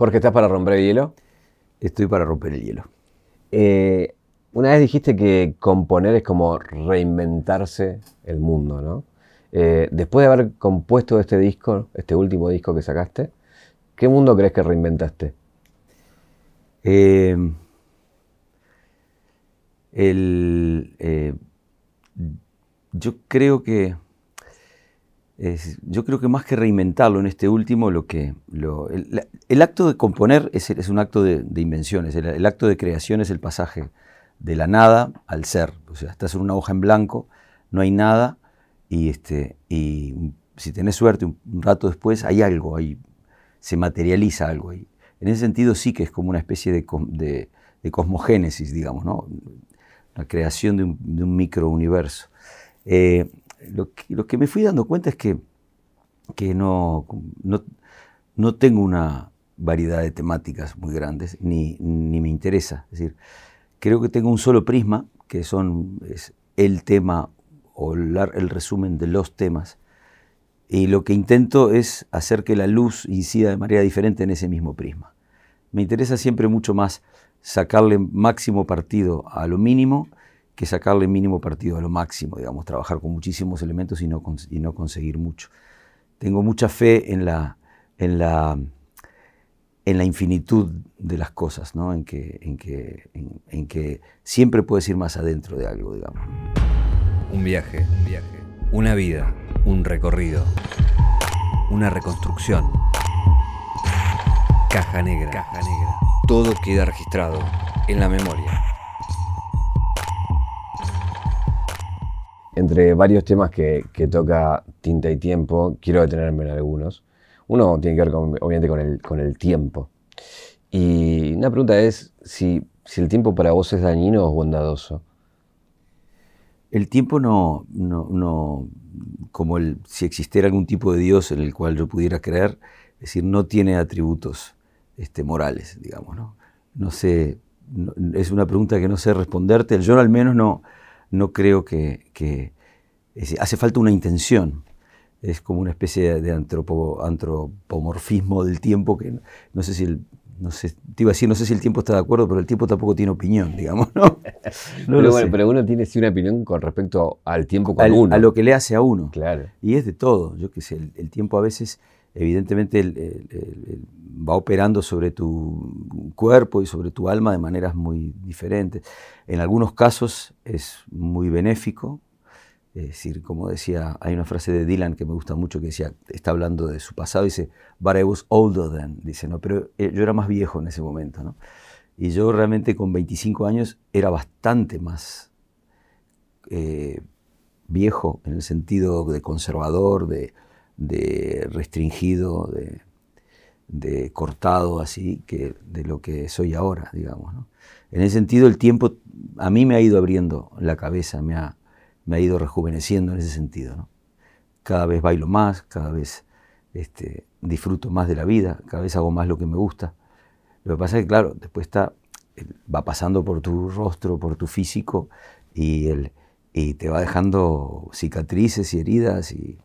Jorge, ¿estás para romper el hielo? Estoy para romper el hielo. Eh, una vez dijiste que componer es como reinventarse el mundo, ¿no? Eh, después de haber compuesto este disco, este último disco que sacaste, ¿qué mundo crees que reinventaste? Eh, yo creo que yo creo que más que reinventarlo en este último, lo que, el, acto de componer es, un acto de, invenciones, el, acto de creación es el pasaje de la nada al ser. O sea, estás en una hoja en blanco, no hay nada, y, este, y si tenés suerte, un, rato después hay algo, ahí se materializa algo ahí. En ese sentido sí que es como una especie de, de, cosmogénesis, digamos, ¿no? la creación de un, de un microuniverso. Eh, lo que, me fui dando cuenta es que, que no, no, tengo una variedad de temáticas muy grandes, ni, me interesa. Es decir, creo que tengo un solo prisma, que son es el tema o el resumen de los temas, y lo que intento es hacer que la luz incida de manera diferente en ese mismo prisma. Me interesa siempre mucho más sacarle máximo partido a lo mínimo que sacarle mínimo partido a lo máximo, digamos, trabajar con muchísimos elementos y no, y no conseguir mucho. Tengo mucha fe en la, en la, en la infinitud de las cosas, ¿no? en, que, en, que, en, que siempre puedes ir más adentro de algo, digamos. Un viaje, un viaje, una vida, un recorrido, una reconstrucción. Caja negra. Caja negra. Todo queda registrado en la memoria. Entre varios temas que, toca Tinta y Tiempo, quiero detenerme en algunos. Uno tiene que ver obviamente con el, con el tiempo. Y una pregunta es si, si el tiempo para vos es dañino o bondadoso. El tiempo no, no, como el, si existiera algún tipo de Dios en el cual yo pudiera creer, es decir, no tiene atributos este, morales, digamos, ¿no? No sé, es una pregunta que no sé responderte, yo al menos no, no creo que, hace falta una intención. Es como una especie de antropomorfismo del tiempo que no sé si el, no sé, te iba a decir, no sé si el tiempo está de acuerdo, pero el tiempo tampoco tiene opinión, digamos, ¿no? pero, bueno, pero uno tiene sí una opinión con respecto al tiempo con uno. A lo que le hace a uno. Claro. Y es de todo. Yo qué sé, el, tiempo a veces, evidentemente, va operando sobre tu cuerpo y sobre tu alma de maneras muy diferentes. En algunos casos es muy benéfico, es decir, como decía, hay una frase de Dylan que me gusta mucho que decía, está hablando de su pasado, dice, but I was older than, dice, ¿no? Pero eh, yo era más viejo en ese momento, ¿no? Y yo realmente con 25 años era bastante más eh, viejo en el sentido de conservador, de, de restringido, de, cortado así, que de lo que soy ahora, digamos, ¿no? En ese sentido, el tiempo a mí me ha ido abriendo la cabeza, me ha, me ha ido rejuveneciendo en ese sentido. Cada vez bailo más, cada vez este, disfruto más de la vida, cada vez hago más lo que me gusta. Lo que pasa es que, claro, después está, va pasando por tu rostro, por tu físico, y, el, y te va dejando cicatrices y heridas, y,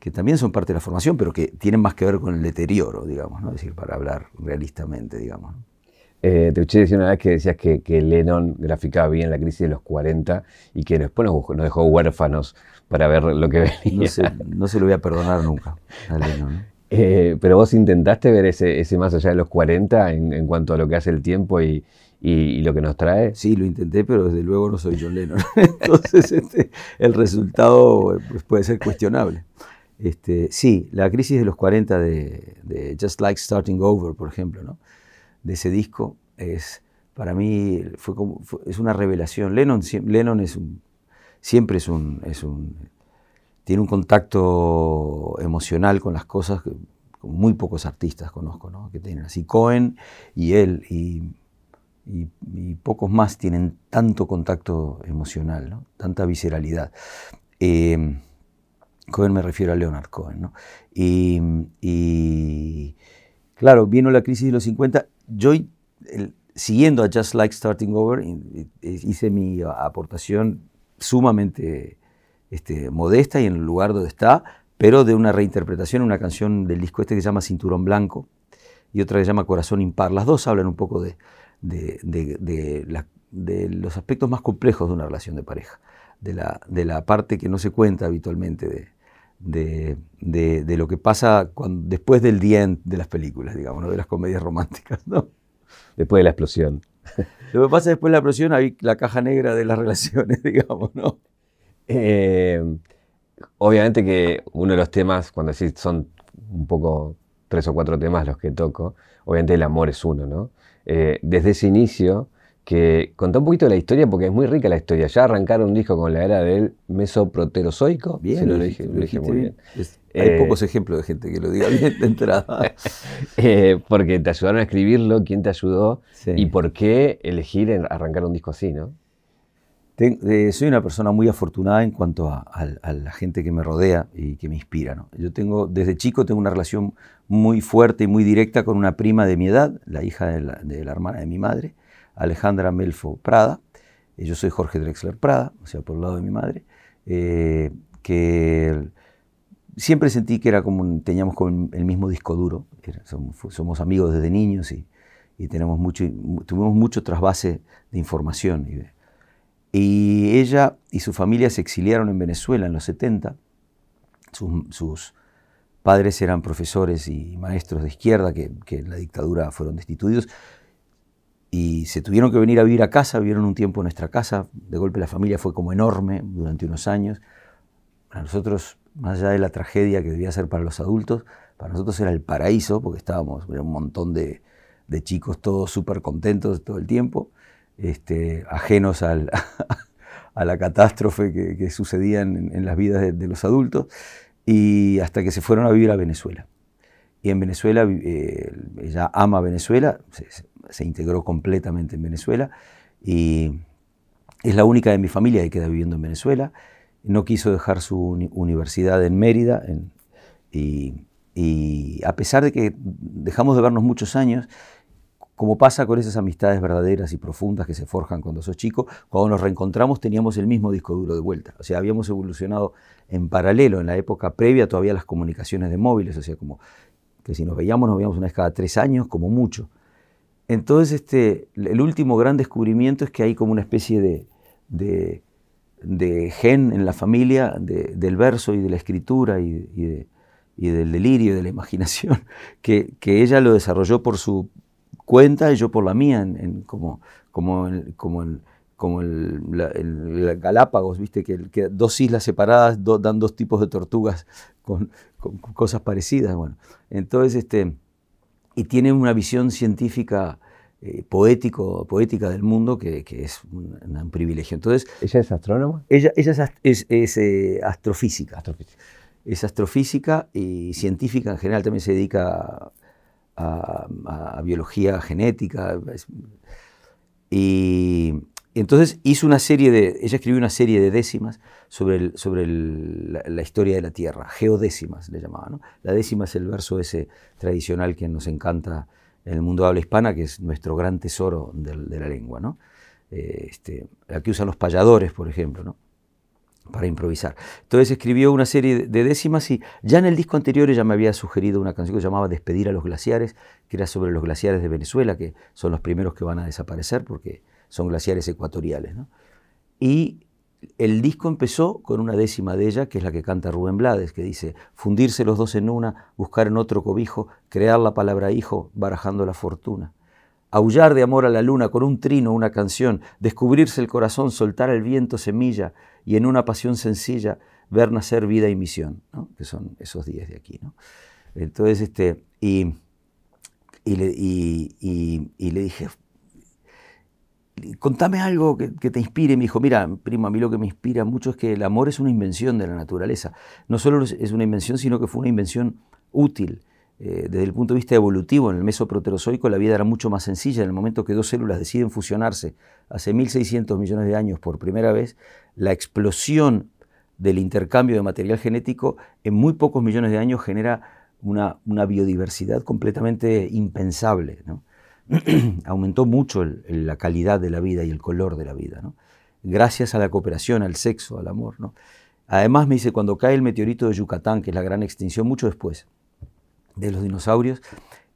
que también son parte de la formación, pero que tienen más que ver con el deterioro, digamos, ¿no? es decir, para hablar realistamente, digamos. Eh, te escuché decir una vez que decías que, Lennon graficaba bien la crisis de los 40 y que después nos, dejó huérfanos para ver lo que venía. No se, lo voy a perdonar nunca a Lennon. Eh, pero vos intentaste ver ese, ese, más allá de los 40 en, cuanto a lo que hace el tiempo y, lo que nos trae. Sí, lo intenté, pero desde luego no soy John Lennon. Entonces este, el resultado pues, puede ser cuestionable. Este, sí, la crisis de los 40 de, Just Like Starting Over, por ejemplo, ¿no? de ese disco es, para mí, fue como, es una revelación. Lennon, Lennon es un, siempre es un, es un, tiene un contacto emocional con las cosas que muy pocos artistas conozco, ¿no? que tienen así. Cohen y él y, y, pocos más tienen tanto contacto emocional, ¿no? tanta visceralidad. Eh, Cohen me refiero a Leonard Cohen. ¿no? Y, claro, vino la crisis de los 50 yo, siguiendo a Just Like Starting Over, hice mi aportación sumamente este, modesta y en el lugar donde está, pero de una reinterpretación, una canción del disco este que se llama Cinturón Blanco, y otra que se llama Corazón Impar. Las dos hablan un poco de, los aspectos más complejos de una relación de pareja, de la, de la parte que no se cuenta habitualmente de, de, lo que pasa cuando, después del día de las películas, digamos, de las comedias románticas. ¿no? Después de la explosión. Lo que pasa después de la explosión, hay la caja negra de las relaciones, digamos, ¿no? Eh, obviamente que uno de los temas, cuando decís son un poco tres o cuatro temas los que toco, obviamente el amor es uno, ¿no? Eh, desde ese inicio, que contá un poquito de la historia porque es muy rica la historia. Ya arrancaron un disco con la era del mesoproterozoico. Bien, lo, dije, muy bien. hay eh, pocos ejemplos de gente que lo diga bien de entrada. Eh, porque te ayudaron a escribirlo, quién te ayudó y por qué elegir arrancar un disco así, ¿no? Eh, soy una persona muy afortunada en cuanto a, la gente que me rodea y que me inspira. ¿no? Yo tengo, desde chico tengo una relación muy fuerte y muy directa con una prima de mi edad, la hija de la, hermana de mi madre, Alejandra Melfo Prada. Eh, yo soy Jorge Drexler Prada, o sea, por el lado de mi madre, eh, que siempre sentí que era como teníamos el mismo disco duro. Somos, amigos desde niños y, tenemos mucho, tuvimos mucho trasvase de información y ella y su familia se exiliaron en Venezuela en los 70. Sus, padres eran profesores y maestros de izquierda que, en la dictadura fueron destituidos. Y se tuvieron que venir a vivir a casa, vivieron un tiempo en nuestra casa. De golpe la familia fue como enorme durante unos años. Para nosotros, más allá de la tragedia que debía ser para los adultos, para nosotros era el paraíso, porque estábamos, era un montón de, de chicos todos súper contentos todo el tiempo. Este, ajenos a la catástrofe que, sucedía en, las vidas de, los adultos, y hasta que se fueron a vivir a Venezuela. Y en Venezuela, eh, ella ama Venezuela, se, integró completamente en Venezuela, y es la única de mi familia que queda viviendo en Venezuela. No quiso dejar su universidad en Mérida, y, y a pesar de que dejamos de vernos muchos años, como pasa con esas amistades verdaderas y profundas que se forjan cuando sos chico, cuando nos reencontramos teníamos el mismo disco duro de vuelta. O sea, habíamos evolucionado en paralelo. En la época previa todavía las comunicaciones de móviles, o sea, como que si nos veíamos nos veíamos una vez cada tres años, como mucho. Entonces, este, el último gran descubrimiento es que hay como una especie de, de, gen en la familia del verso y de la escritura y, del delirio y de la imaginación, que, que ella lo desarrolló por su cuenta y yo por la mía, en, como, como, el, como, el, como el, Galápagos, ¿viste? Que, dos islas separadas dan dos tipos de tortugas con, cosas parecidas. Bueno, entonces, este, y tiene una visión científica eh, poético, poética del mundo que, es un, privilegio. Entonces, ¿Ella es astrónoma? Ella, ella es, es, eh, astrofísica. astrofísica. Es astrofísica y científica en general, también se dedica a, biología genética. Y, entonces hizo una serie de, ella escribió una serie de décimas sobre, sobre la, historia de la Tierra, geodécimas le llamaba. La décima es el verso ese tradicional que nos encanta en el mundo habla hispana, que es nuestro gran tesoro de, la lengua. ¿no? Eh, este, la que usan los payadores, por ejemplo. ¿no? para improvisar. Entonces escribió una serie de décimas y ya en el disco anterior ella me había sugerido una canción que se llamaba Despedir a los glaciares, que era sobre los glaciares de Venezuela, que son los primeros que van a desaparecer porque son glaciares ecuatoriales. Y el disco empezó con una décima de ella, que es la que canta Rubén Blades, que dice, fundirse los dos en una, buscar en otro cobijo, crear la palabra hijo, barajando la fortuna aullar de amor a la luna con un trino, una canción, descubrirse el corazón, soltar el viento semilla y en una pasión sencilla ver nacer vida y misión, que son esos días de aquí. ¿no? Entonces, este, y, y, le, dije, contame algo que, te inspire. Me dijo, mira, primo, a mí lo que me inspira mucho es que el amor es una invención de la naturaleza. No solo es una invención, sino que fue una invención útil. Eh, desde el punto de vista evolutivo, en el mesoproterozoico la vida era mucho más sencilla. En el momento que dos células deciden fusionarse hace 1.600 millones de años por primera vez, la explosión del intercambio de material genético en muy pocos millones de años genera una, biodiversidad completamente impensable. Aumentó mucho la calidad de la vida y el color de la vida, gracias a la cooperación, al sexo, al amor. Además me dice, cuando cae el meteorito de Yucatán, que es la gran extinción, mucho después, de los dinosaurios,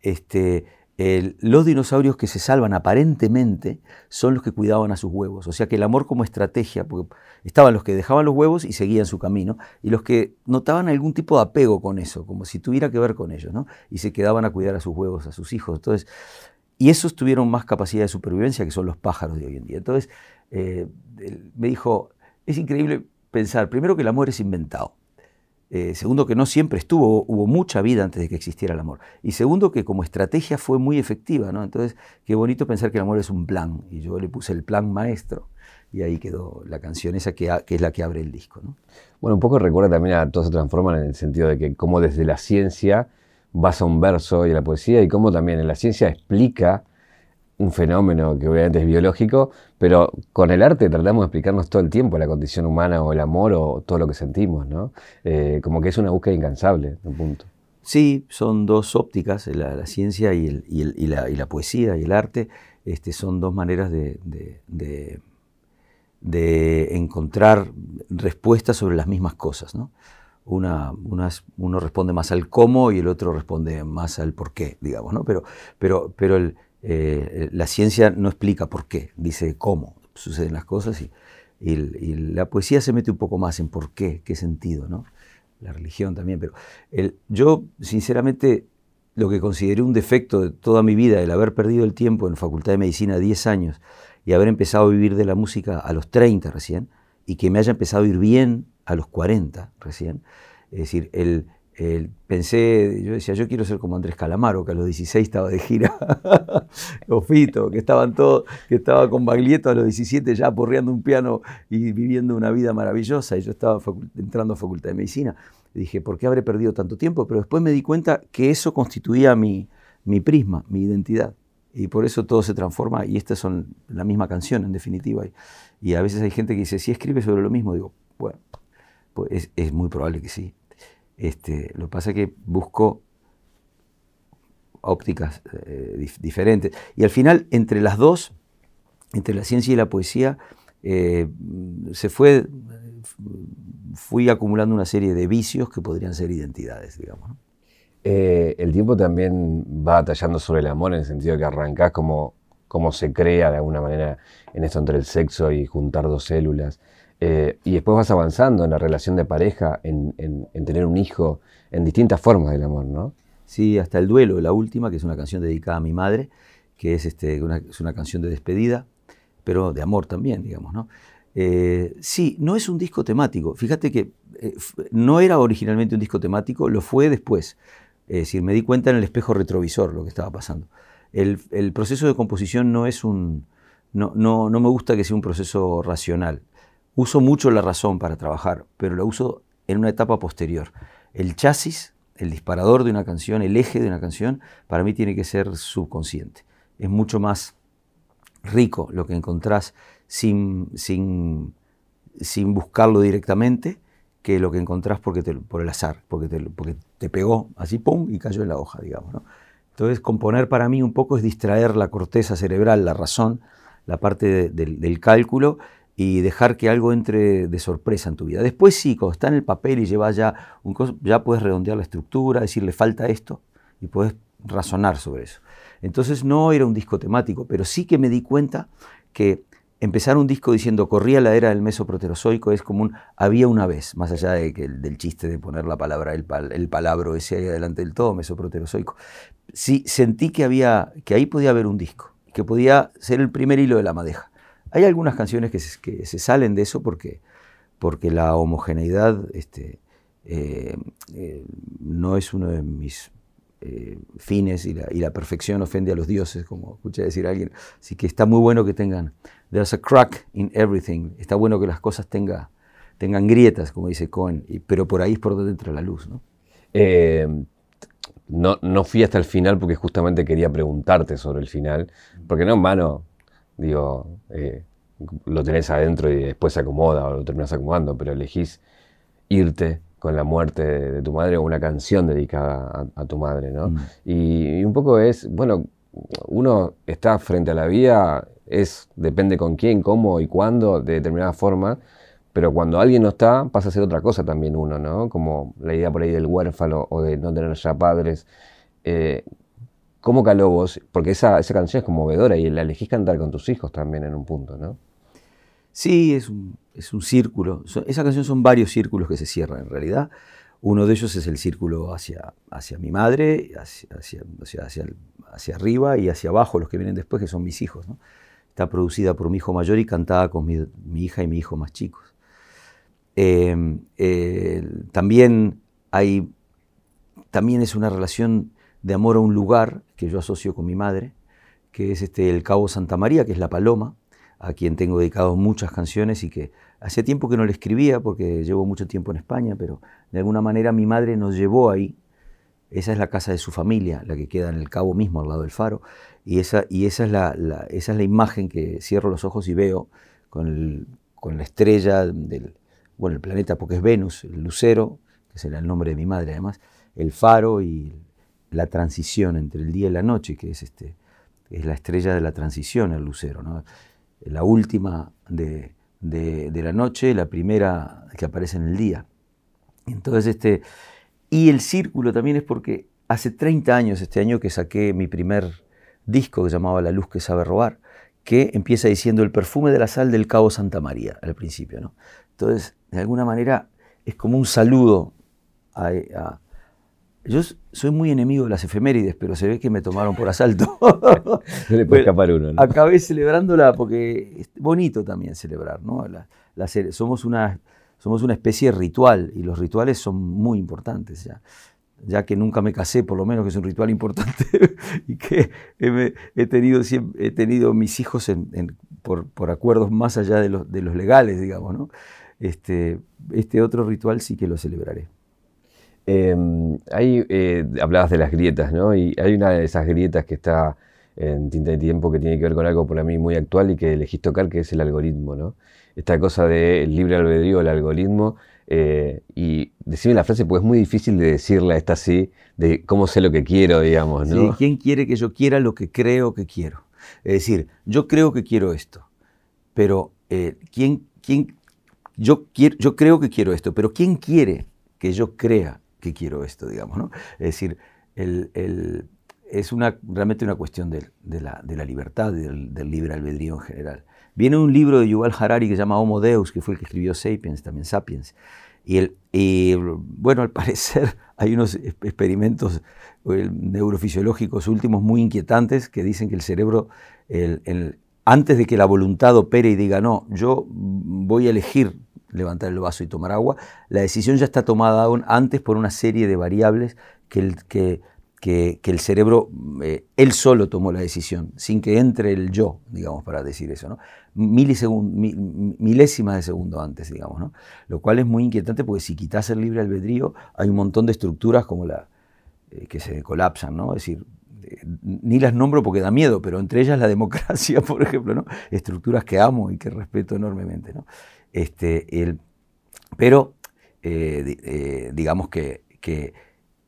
este, los dinosaurios que se salvan aparentemente son los que cuidaban a sus huevos. O sea que el amor como estrategia, porque estaban los que dejaban los huevos y seguían su camino, y los que notaban algún tipo de apego con eso, como si tuviera que ver con ellos, ¿no? Y se quedaban a cuidar a sus huevos, a sus hijos. Entonces, y esos tuvieron más capacidad de supervivencia que son los pájaros de hoy en día. Entonces, eh, me dijo, es increíble pensar, primero que el amor es inventado. Eh, segundo, que no siempre estuvo, hubo mucha vida antes de que existiera el amor. Y segundo, que como estrategia fue muy efectiva, ¿no? Entonces, qué bonito pensar que el amor es un plan. Y yo le puse el plan maestro. Y ahí quedó la canción esa que, que es la que abre el disco, ¿no? Bueno, un poco recuerda también a Todos se transforman en el sentido de que como desde la ciencia vas a un verso y la poesía y cómo también la ciencia explica un fenómeno que obviamente es biológico, pero con el arte tratamos de explicarnos todo el tiempo la condición humana o el amor o todo lo que sentimos, ¿no? Eh, como que es una búsqueda incansable, un punto. Sí, son dos ópticas, la, ciencia y, el, y, la, poesía y el arte, este, son dos maneras de, de, encontrar respuestas sobre las mismas cosas, ¿no? Una, uno responde más al cómo y el otro responde más al por qué, digamos, ¿no? Pero, pero, pero eh, la ciencia no explica por qué, dice cómo suceden las cosas y, la poesía se mete un poco más en por qué, qué sentido, ¿no? La religión también, pero yo sinceramente lo que consideré un defecto de toda mi vida, el haber perdido el tiempo en Facultad de Medicina 10 años y haber empezado a vivir de la música a los 30 recién, y que me haya empezado a ir bien a los 40 recién, es decir, el, pensé, yo decía, yo quiero ser como Andrés Calamaro, que a los 16 estaba de gira, o Fito, que estaban todos, que estaba con Baglietto a los 17 ya porreando un piano y viviendo una vida maravillosa, y yo estaba entrando a Facultad de Medicina. Y dije, ¿por qué habré perdido tanto tiempo? Pero después me di cuenta que eso constituía mi, mi prisma, mi identidad. Y por eso todo se transforma, y estas son la misma canción en definitiva. Y, a veces hay gente que dice, si escribe sobre lo mismo, digo, bueno, pues es, muy probable que sí. Este, lo que pasa es que busco ópticas eh, diferentes. Y al final, entre las dos, entre la ciencia y la poesía, eh, se fue, fui acumulando una serie de vicios que podrían ser identidades, digamos. Eh, el tiempo también va batallando sobre el amor en el sentido que arrancás como, como se crea de alguna manera en esto entre el sexo y juntar dos células. Eh, y después vas avanzando en la relación de pareja, en, tener un hijo, en distintas formas del amor, ¿no? Sí, hasta el duelo, la última, que es una canción dedicada a mi madre, que es, este, una, canción de despedida, pero de amor también, digamos, ¿no? Eh, sí, no es un disco temático. Fíjate que no era originalmente un disco temático, lo fue después. Es decir, me di cuenta en el espejo retrovisor lo que estaba pasando. El, el proceso de composición no es un... No, no, no me gusta que sea un proceso racional. Uso mucho la razón para trabajar, pero la uso en una etapa posterior. El chasis, el disparador de una canción, el eje de una canción, para mí tiene que ser subconsciente. Es mucho más rico lo que encontrás sin, sin, sin buscarlo directamente que lo que encontrás porque por el azar, porque te, porque pegó así, ¡pum!, y cayó en la hoja, digamos. Entonces, componer para mí un poco es distraer la corteza cerebral, la razón, la parte del cálculo, y dejar que algo entre de sorpresa en tu vida. Después sí, cuando está en el papel y llevas ya un ya puedes redondear la estructura, decirle falta esto y puedes razonar sobre eso. Entonces no era un disco temático, pero sí que me di cuenta que empezar un disco diciendo corría la era del mesoproterozoico es como un había una vez, más allá de que, del chiste de poner la palabra, el, el palabro ese ahí adelante del todo, mesoproterozoico. Sí sentí que, había, que ahí podía haber un disco, que podía ser el primer hilo de la madeja. Hay algunas canciones que se, salen de eso porque, porque la homogeneidad este, eh, eh, no es uno de mis eh, fines y la, perfección ofende a los dioses, como escuché decir alguien. Así que está muy bueno que tengan, there's a crack in everything, está bueno que las cosas tengan grietas, como dice Cohen, pero por ahí es por donde entra la luz. ¿no? no, no fui hasta el final porque justamente quería preguntarte sobre el final, porque no en vano Digo, eh, lo tenés adentro y después se acomoda o lo terminas acomodando, pero elegís irte con la muerte de, tu madre o una canción dedicada a, tu madre, ¿no? Mm. Y, un poco es, bueno, uno está frente a la vida, es, depende con quién, cómo y cuándo, de determinada forma, pero cuando alguien no está, pasa a ser otra cosa también uno, ¿no? Como la idea por ahí del huérfano o de no tener ya padres. Eh, ¿Cómo caló vos? Porque esa, esa canción es conmovedora y la elegís cantar con tus hijos también en un punto, ¿no? Sí, es un, es un círculo. esa canción son varios círculos que se cierran en realidad. Uno de ellos es el círculo hacia, hacia mi madre, hacia, hacia, hacia, arriba y hacia abajo, los que vienen después, que son mis hijos. Está producida por mi hijo mayor y cantada con mi, hija y mi hijo más chicos. Em, también hay, también es una relación de amor a un lugar que yo asocio con mi madre, que es este, el Cabo Santa María, que es La Paloma, a quien tengo dedicado muchas canciones y que hace tiempo que no le escribía porque llevo mucho tiempo en España, pero de alguna manera mi madre nos llevó ahí. Esa es la casa de su familia, la que queda en el cabo mismo, al lado del faro. Y esa, y esa, es, la, esa es la imagen que cierro los ojos y veo con, con la estrella del bueno, el planeta, porque es Venus, el lucero, que será el nombre de mi madre además, el faro y la transición entre el día y la noche, que es, este, es la estrella de la transición, el lucero. ¿no? La última de, la noche, la primera que aparece en el día. Entonces, este, y el círculo también es porque hace 30 años, este año que saqué mi primer disco que se llamaba La luz que sabe robar, que empieza diciendo el perfume de la sal del Cabo Santa María al principio. ¿no? Entonces, de alguna manera, es como un saludo a, yo soy muy enemigo de las efemérides, pero se ve que me tomaron por asalto. no le puede escapar uno. ¿no? Acabé celebrándola porque es bonito también celebrar, ¿no? somos, una, somos una especie de ritual y los rituales son muy importantes ya. Ya que nunca me casé, por lo menos que es un ritual importante, y que he, tenido, he tenido mis hijos por, por, acuerdos más allá de los, de los legales, digamos, ¿no? Este, este otro ritual sí que lo celebraré. Em, eh, hablabas de las grietas, ¿no? Y hay una de esas grietas que está en Tinta de Tiempo que tiene que ver con algo para mí muy actual y que elegís tocar, que es el algoritmo, ¿no? Esta cosa del libre albedrío, el algoritmo. Eh, y decime la frase, pues es muy difícil de decirla esta así, de cómo sé lo que quiero, digamos, ¿no? Sí, ¿quién quiere que yo quiera lo que creo que quiero? Es decir, yo creo que quiero esto, pero eh, ¿quién, quién, yo, quiero, yo creo que quiero esto, pero ¿quién quiere que yo crea que quiero esto, digamos, ¿no? Es decir, es una, realmente una cuestión de, la, libertad, del, del, libre albedrío en general. Viene un libro de Yuval Harari que se llama Homo Deus, que fue el que escribió Sapiens, también Sapiens. Y, el, bueno, al parecer hay unos experimentos neurofisiológicos últimos muy inquietantes que dicen que el cerebro, antes de que la voluntad opere y diga, no, yo voy a elegir levantar el vaso y tomar agua, la decisión ya está tomada antes por una serie de variables que el, que, que, el cerebro, eh, él solo tomó la decisión, sin que entre el yo, digamos, para decir eso, ¿no? milésimas de segundo antes, digamos, ¿no? Lo cual es muy inquietante porque si quitas el libre albedrío, hay un montón de estructuras como la eh, que se colapsan, ¿no? Es decir, eh, ni las nombro porque da miedo, pero entre ellas la democracia, por ejemplo, ¿no? Estructuras que amo y que respeto enormemente, ¿no? Este, pero eh, eh, digamos que,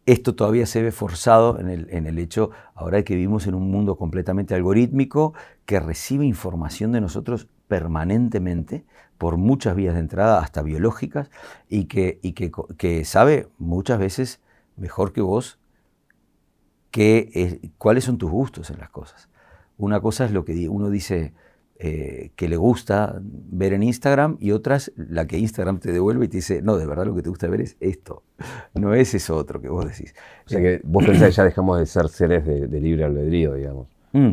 esto todavía se ve forzado en el, hecho, ahora que vivimos en un mundo completamente algorítmico, que recibe información de nosotros permanentemente por muchas vías de entrada, hasta biológicas, y que sabe muchas veces mejor que vos que, cuáles son tus gustos en las cosas. Una cosa es lo que uno dice, eh, que le gusta ver en Instagram y otras la que Instagram te devuelve y te dice, no, de verdad lo que te gusta ver es esto, no es eso otro que vos decís. O sea que vos pensás que ya dejamos de ser seres de, libre albedrío, digamos. Mm.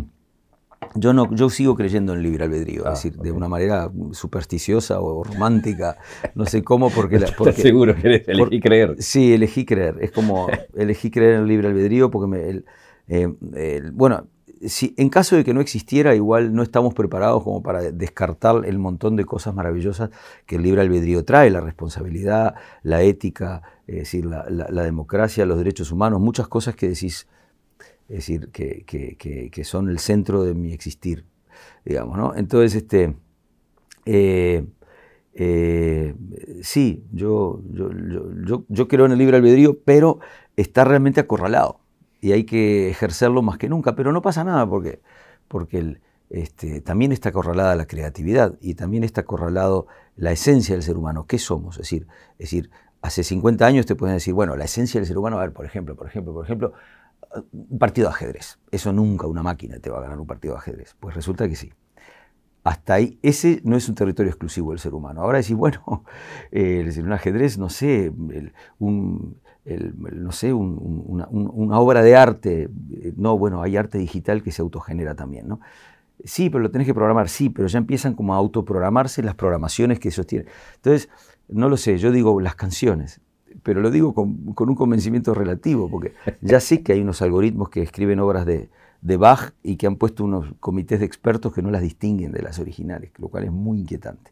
Yo, no, yo sigo creyendo en libre albedrío, es ah, decir, de una manera supersticiosa o romántica, no sé cómo, porque... La, porque seguro que elegí creer? Sí, elegí creer, es como elegí creer en el libre albedrío porque me, eh, bueno, si, en caso de que no existiera, igual no estamos preparados como para descartar el montón de cosas maravillosas que el libre albedrío trae, la responsabilidad, la ética, es decir, la, democracia, los derechos humanos, muchas cosas que decís, es decir, que, son el centro de mi existir, digamos, ¿no? Entonces, este, eh, eh, sí, yo, yo, yo creo en el libre albedrío, pero está realmente acorralado y hay que ejercerlo más que nunca, pero no pasa nada porque, porque este, también está acorralada la creatividad y también está acorralado la esencia del ser humano, ¿qué somos? Es decir, es decir, hace 50 años te pueden decir, bueno, la esencia del ser humano, a ver, por ejemplo, por ejemplo, por ejemplo, un partido de ajedrez. Eso nunca una máquina te va a ganar un partido de ajedrez. Pues resulta que sí. Hasta ahí, ese no es un territorio exclusivo del ser humano. Ahora decir, bueno, eh, un ajedrez, no sé, un, no sé una, obra de arte. Eh, no, bueno, hay arte digital que se autogenera también, ¿no? Sí, pero lo tenés que programar, sí, pero ya empiezan como a autoprogramarse las programaciones que sostienen. Entonces, no lo sé, yo digo las canciones, pero lo digo con, un convencimiento relativo, porque ya sé que hay unos algoritmos que escriben obras de, de Bach y que han puesto unos comités de expertos que no las distinguen de las originales, lo cual es muy inquietante.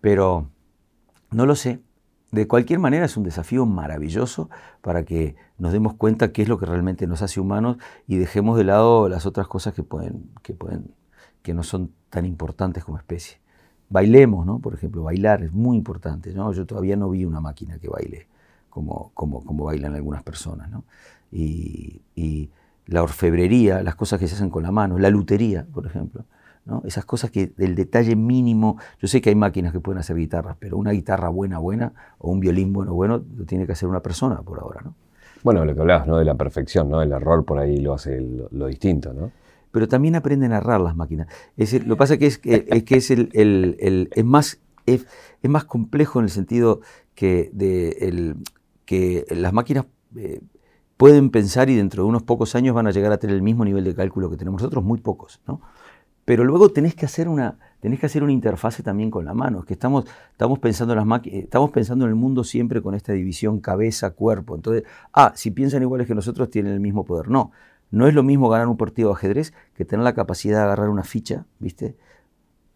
Pero no lo sé. De cualquier manera es un desafío maravilloso para que nos demos cuenta qué es lo que realmente nos hace humanos y dejemos de lado las otras cosas que pueden, que pueden, que no son tan importantes como especie. Bailemos, ¿no? Por ejemplo, bailar es muy importante. ¿no? Yo todavía no vi una máquina que baile como, como, como bailan algunas personas. ¿no? Y, y, la orfebrería, las cosas que se hacen con la mano, la lutería, por ejemplo. ¿No? Esas cosas que del detalle mínimo, yo sé que hay máquinas que pueden hacer guitarras, pero una guitarra buena, buena, o un violín bueno, bueno, lo tiene que hacer una persona por ahora. ¿no? Bueno, lo que hablabas, ¿no? De la perfección, ¿no? El error por ahí lo hace lo, distinto, ¿no? Pero también aprenden a narrar las máquinas. Es lo que pasa que es, es que es, el, el, es más, es, es, más complejo en el sentido que de, el, que las máquinas eh, pueden pensar y dentro de unos pocos años van a llegar a tener el mismo nivel de cálculo que tenemos nosotros, muy pocos, ¿no? Pero luego tenés que hacer una, tenés que hacer una interfase también con la mano. Es que estamos, estamos, pensando en las estamos pensando en el mundo siempre con esta división cabeza-cuerpo. Entonces, ah, si piensan iguales que nosotros, tienen el mismo poder. No, no es lo mismo ganar un partido de ajedrez que tener la capacidad de agarrar una ficha, ¿viste?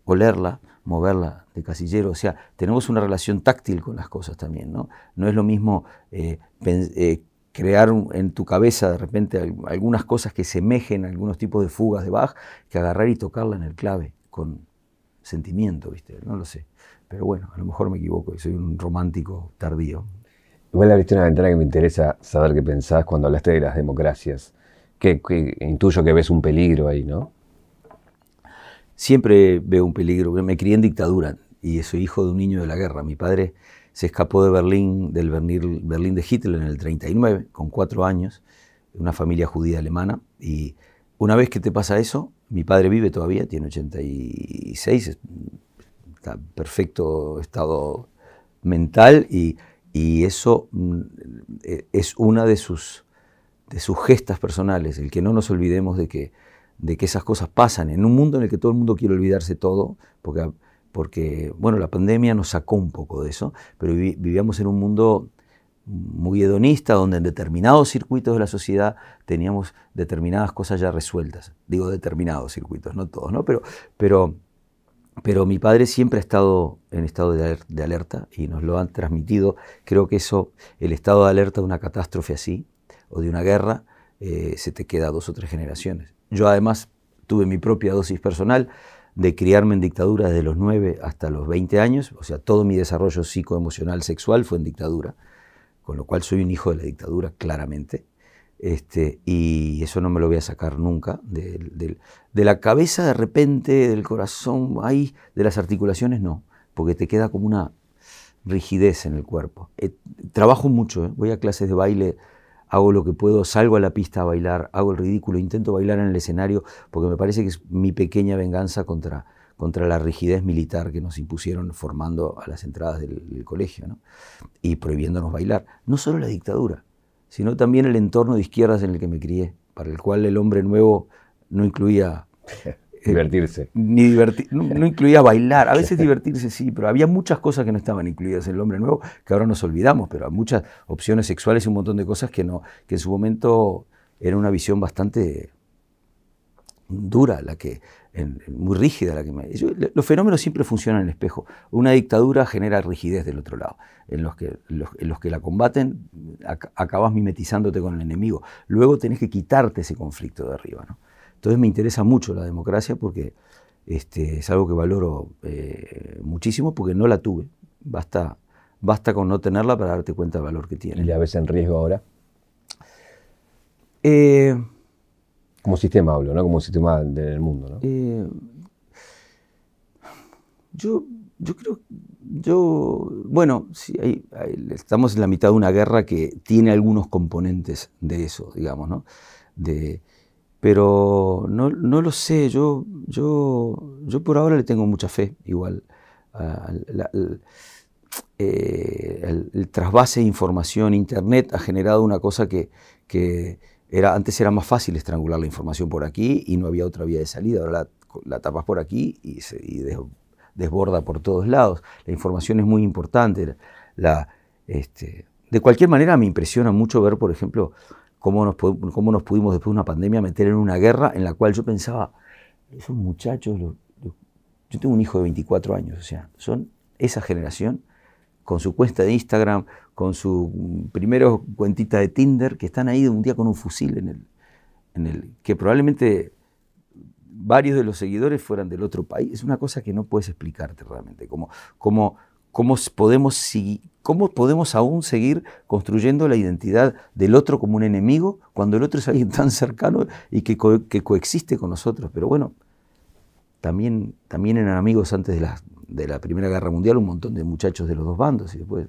Olerla, moverla de casillero. O sea, tenemos una relación táctil con las cosas también, ¿no? No es lo mismo eh, eh, crear en tu cabeza de repente algunas cosas que semejen a algunos tipos de fugas de Bach que agarrar y tocarla en el clave con sentimiento, ¿viste? No lo sé. Pero bueno, a lo mejor me equivoco y soy un romántico tardío. Igual abriste una ventana que me interesa saber qué pensás cuando hablaste de las democracias. Que, que intuyo que ves un peligro ahí, ¿no? siempre veo un peligro. Me crié en dictadura y soy hijo de un niño de la guerra. Mi padre se escapó de Berlín, del Berlín de Hitler en el 39, con cuatro años, una familia judía alemana. Y una vez que te pasa eso, mi padre vive todavía, tiene 86, está en perfecto estado mental y, eso mm, es una de sus, de sus gestas personales, el que no nos olvidemos de que de que esas cosas pasan en un mundo en el que todo el mundo quiere olvidarse todo, porque, porque bueno, la pandemia nos sacó un poco de eso, pero vivíamos en un mundo muy hedonista, donde en determinados circuitos de la sociedad teníamos determinadas cosas ya resueltas. Digo determinados circuitos, no todos, ¿no? Pero, pero, pero mi padre siempre ha estado en estado de alerta y nos lo han transmitido. Creo que eso, el estado de alerta de una catástrofe así, o de una guerra, eh, se te queda dos o tres generaciones. Yo además tuve mi propia dosis personal de criarme en dictadura desde los 9 hasta los 20 años, o sea, todo mi desarrollo psicoemocional sexual fue en dictadura, con lo cual soy un hijo de la dictadura claramente, este, y eso no me lo voy a sacar nunca. De, la cabeza de repente, del corazón, ahí, de las articulaciones no, porque te queda como una rigidez en el cuerpo. Eh, trabajo mucho, ¿eh? voy a clases de baile hago lo que puedo, salgo a la pista a bailar, hago el ridículo, intento bailar en el escenario, porque me parece que es mi pequeña venganza contra, contra la rigidez militar que nos impusieron formando a las entradas del, colegio y prohibiéndonos bailar. No solo la dictadura, sino también el entorno de izquierdas en el que me crié, para el cual el hombre nuevo no incluía divertirse. Ni no, incluía bailar. A veces divertirse sí, pero había muchas cosas que no estaban incluidas en el hombre nuevo, que ahora nos olvidamos, pero muchas opciones sexuales y un montón de cosas que, no, que en su momento era una visión bastante dura, la que, muy rígida. La que los fenómenos siempre funcionan en el espejo. Una dictadura genera rigidez del otro lado. En los que, en los que la combaten, acabas mimetizándote con el enemigo. Luego tenés que quitarte ese conflicto de arriba. ¿no? Entonces me interesa mucho la democracia porque este, es algo que valoro eh, muchísimo porque no la tuve. Basta, basta con no tenerla para darte cuenta del valor que tiene. ¿Y la ves en riesgo ahora? Eh, como sistema hablo, ¿no? Como sistema del mundo, ¿no? Eh, yo, yo creo, yo, bueno, sí, estamos en la mitad de una guerra que tiene algunos componentes de eso, digamos, ¿no? Pero no, lo sé, yo, yo, yo por ahora le tengo mucha fe igual. Eh, el, trasvase de información, Internet ha generado una cosa que, era, antes era más fácil estrangular la información por aquí y no había otra vía de salida. Ahora la, tapas por aquí y, se, desborda por todos lados. La información es muy importante. La, este, de cualquier manera me impresiona mucho ver, por ejemplo, cómo nos, cómo nos pudimos después de una pandemia meter en una guerra en la cual yo pensaba, esos muchachos, yo tengo un hijo de 24 años, o sea, son esa generación con su cuenta de Instagram, con su primero cuentita de Tinder, que están ahí un día con un fusil en el, en el que probablemente varios de los seguidores fueran del otro país. Es una cosa que no puedes explicarte realmente, como, como, cómo, podemos, cómo podemos aún seguir construyendo la identidad del otro como un enemigo cuando el otro es alguien tan cercano y que, coexiste con nosotros. Pero bueno, también, también eran amigos antes de la, de la Primera Guerra Mundial un montón de muchachos de los dos bandos y después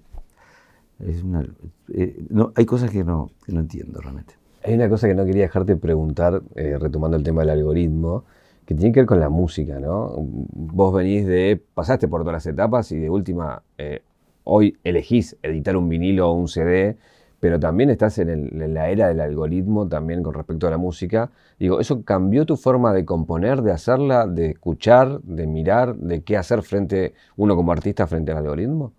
eh, hay cosas que no, no entiendo realmente. Hay una cosa que no quería dejarte preguntar, eh, retomando el tema del algoritmo, que tiene que ver con la música, ¿no? Vos venís de, pasaste por todas las etapas y de última, eh, hoy elegís editar un vinilo o un CD pero también estás en, la era del algoritmo también con respecto a la música. Digo, ¿eso cambió tu forma de componer, de hacerla, de escuchar, de mirar, de qué hacer frente, uno como artista frente al algoritmo?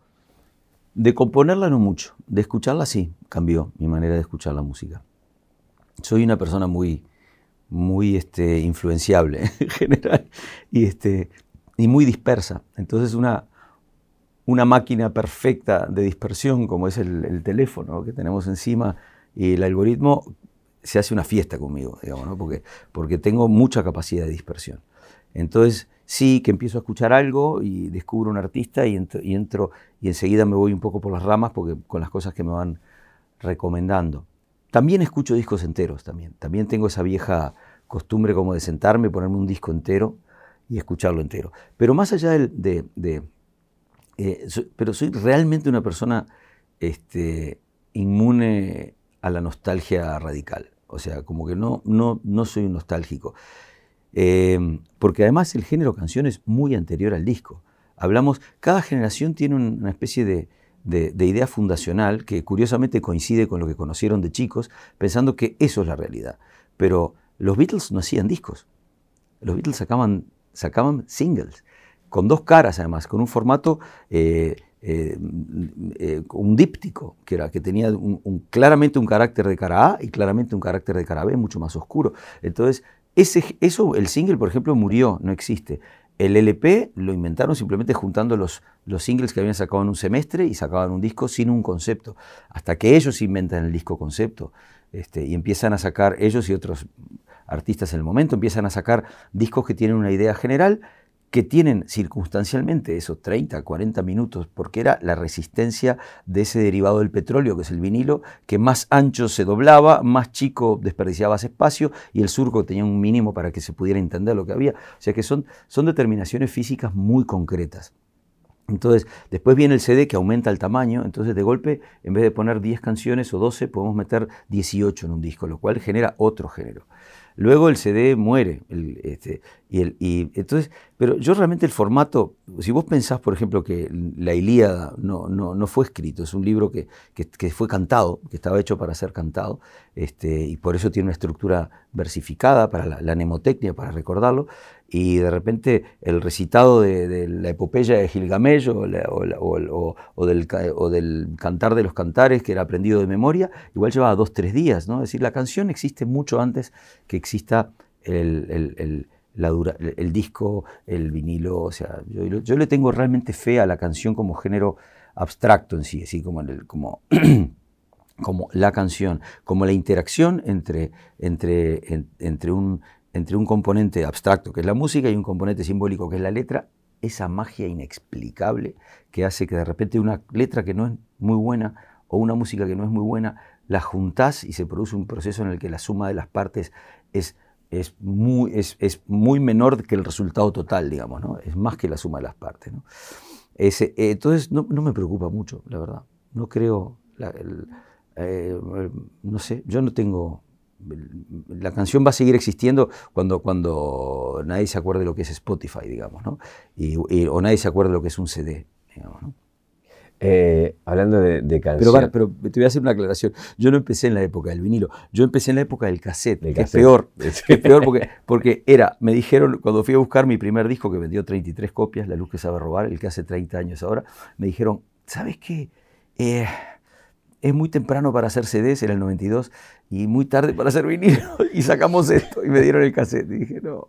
De componerla no mucho, de escucharla sí, cambió mi manera de escuchar la música. Soy una persona muy, muy este, influenciable en general y, este, y muy dispersa. Entonces una, una máquina perfecta de dispersión como es el, teléfono que tenemos encima y el algoritmo se hace una fiesta conmigo, digamos, porque, porque tengo mucha capacidad de dispersión. Entonces, sí que empiezo a escuchar algo y descubro un artista y entro, y entro y enseguida me voy un poco por las ramas porque con las cosas que me van recomendando. También escucho discos enteros también. También tengo esa vieja costumbre como de sentarme, ponerme un disco entero y escucharlo entero. Pero más allá de eh, pero soy realmente una persona este, inmune a la nostalgia radical. O sea, como que no, no, no soy un nostálgico. Em, porque además el género canción es muy anterior al disco. Hablamos, cada generación tiene una especie de, de, idea fundacional que curiosamente coincide con lo que conocieron de chicos, pensando que eso es la realidad. Pero los Beatles no hacían discos. Los Beatles sacaban, sacaban singles con dos caras además, con un formato, eh, eh, eh, un díptico, que, era, que tenía claramente un carácter de cara A y claramente un carácter de cara B, mucho más oscuro. Entonces, ese, eso, el single, por ejemplo, murió, no existe. El LP lo inventaron simplemente juntando los, los singles que habían sacado en un semestre y sacaban un disco sin un concepto. Hasta que ellos inventan el disco concepto este, y empiezan a sacar, ellos y otros artistas en el momento, empiezan a sacar discos que tienen una idea general que tienen circunstancialmente esos 30, 40 minutos, porque era la resistencia de ese derivado del petróleo, que es el vinilo, que más ancho se doblaba, más chico desperdiciaba ese espacio y el surco tenía un mínimo para que se pudiera entender lo que había. O sea que son, son determinaciones físicas muy concretas. Entonces, después viene el CD que aumenta el tamaño, entonces de golpe, en vez de poner 10 canciones o 12, podemos meter 18 en un disco, lo cual genera otro género. Luego el CD muere. este, y, el, y entonces, pero yo realmente el formato, si vos pensás, por ejemplo, que la Ilíada no, no, no fue escrito, es un libro que, que, fue cantado, que estaba hecho para ser cantado, este, y por eso tiene una estructura versificada para la, la para recordarlo, y de repente el recitado de, la epopeya de Gilgamesh o, o, del, o, del, cantar de los cantares que era aprendido de memoria, igual llevaba dos, tres días, ¿no? Es decir, la canción existe mucho antes que exista el, el disco, el vinilo, o sea, yo, le tengo realmente fe a la canción como género abstracto en sí, así como, como, como la canción, como la interacción entre, entre, entre un entre un componente abstracto, que es la música, y un componente simbólico, que es la letra, esa magia inexplicable que hace que de repente una letra que no es muy buena o una música que no es muy buena, la juntás y se produce un proceso en el que la suma de las partes es, es, muy, es, muy menor que el resultado total, digamos, ¿no? es más que la suma de las partes. ¿no? Ese, entonces no, me preocupa mucho, la verdad. No creo, eh, no sé, yo no tengo la canción va a seguir existiendo cuando, cuando nadie se acuerde lo que es Spotify, digamos, ¿no? Y, o nadie se acuerde lo que es un CD, digamos, ¿no? Eh, hablando de, de canciones. Pero, pero, te voy a hacer una aclaración. Yo no empecé en la época del vinilo, yo empecé en la época del cassette, que es peor. es peor porque, porque era, me dijeron, cuando fui a buscar mi primer disco que vendió 33 copias, La Luz que sabe robar, el que hace 30 años ahora, me dijeron, ¿sabes qué? Eh, es muy temprano para hacer CDs, era el 92, y muy tarde para hacer vinilo, y sacamos esto, y me dieron el cassette. Y dije, no,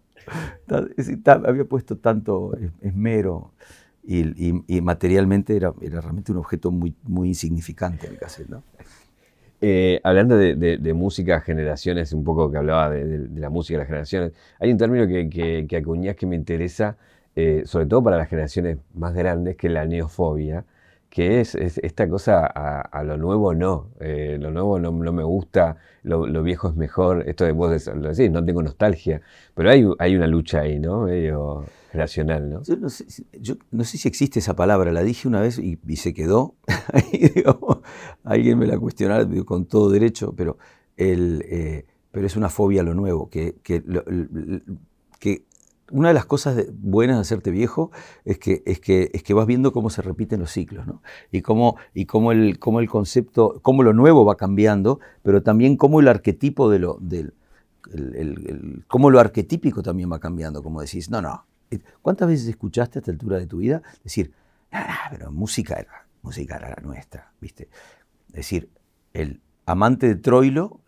había puesto tanto esmero, y, materialmente era, era, realmente un objeto muy, muy insignificante el cassette. ¿no? Eh, hablando de, música, generaciones, un poco que hablaba de, la música de las generaciones, hay un término que, que, que me interesa, eh, sobre todo para las generaciones más grandes, que es la neofobia que es, esta cosa a, lo nuevo no, eh, lo nuevo no, me gusta, lo, viejo es mejor, esto de vos lo decís, no tengo nostalgia, pero hay, hay una lucha ahí, ¿no? Medio racional, ¿no? Yo no, sé, yo no sé si existe esa palabra, la dije una vez y, se quedó, alguien me la cuestionará con todo derecho, pero, el, eh, pero es una fobia a lo nuevo, que, que una de las cosas buenas de hacerte viejo es que, es, que, es que vas viendo cómo se repiten los ciclos, ¿no? Y cómo, y cómo, el, cómo el concepto, cómo lo nuevo va cambiando, pero también cómo el arquetipo de lo, del, el, cómo lo arquetípico también va cambiando, como decís, no, no. ¿Cuántas veces escuchaste a esta altura de tu vida decir, ah, pero música era, música era la nuestra, ¿viste? Es decir, el amante de Troilo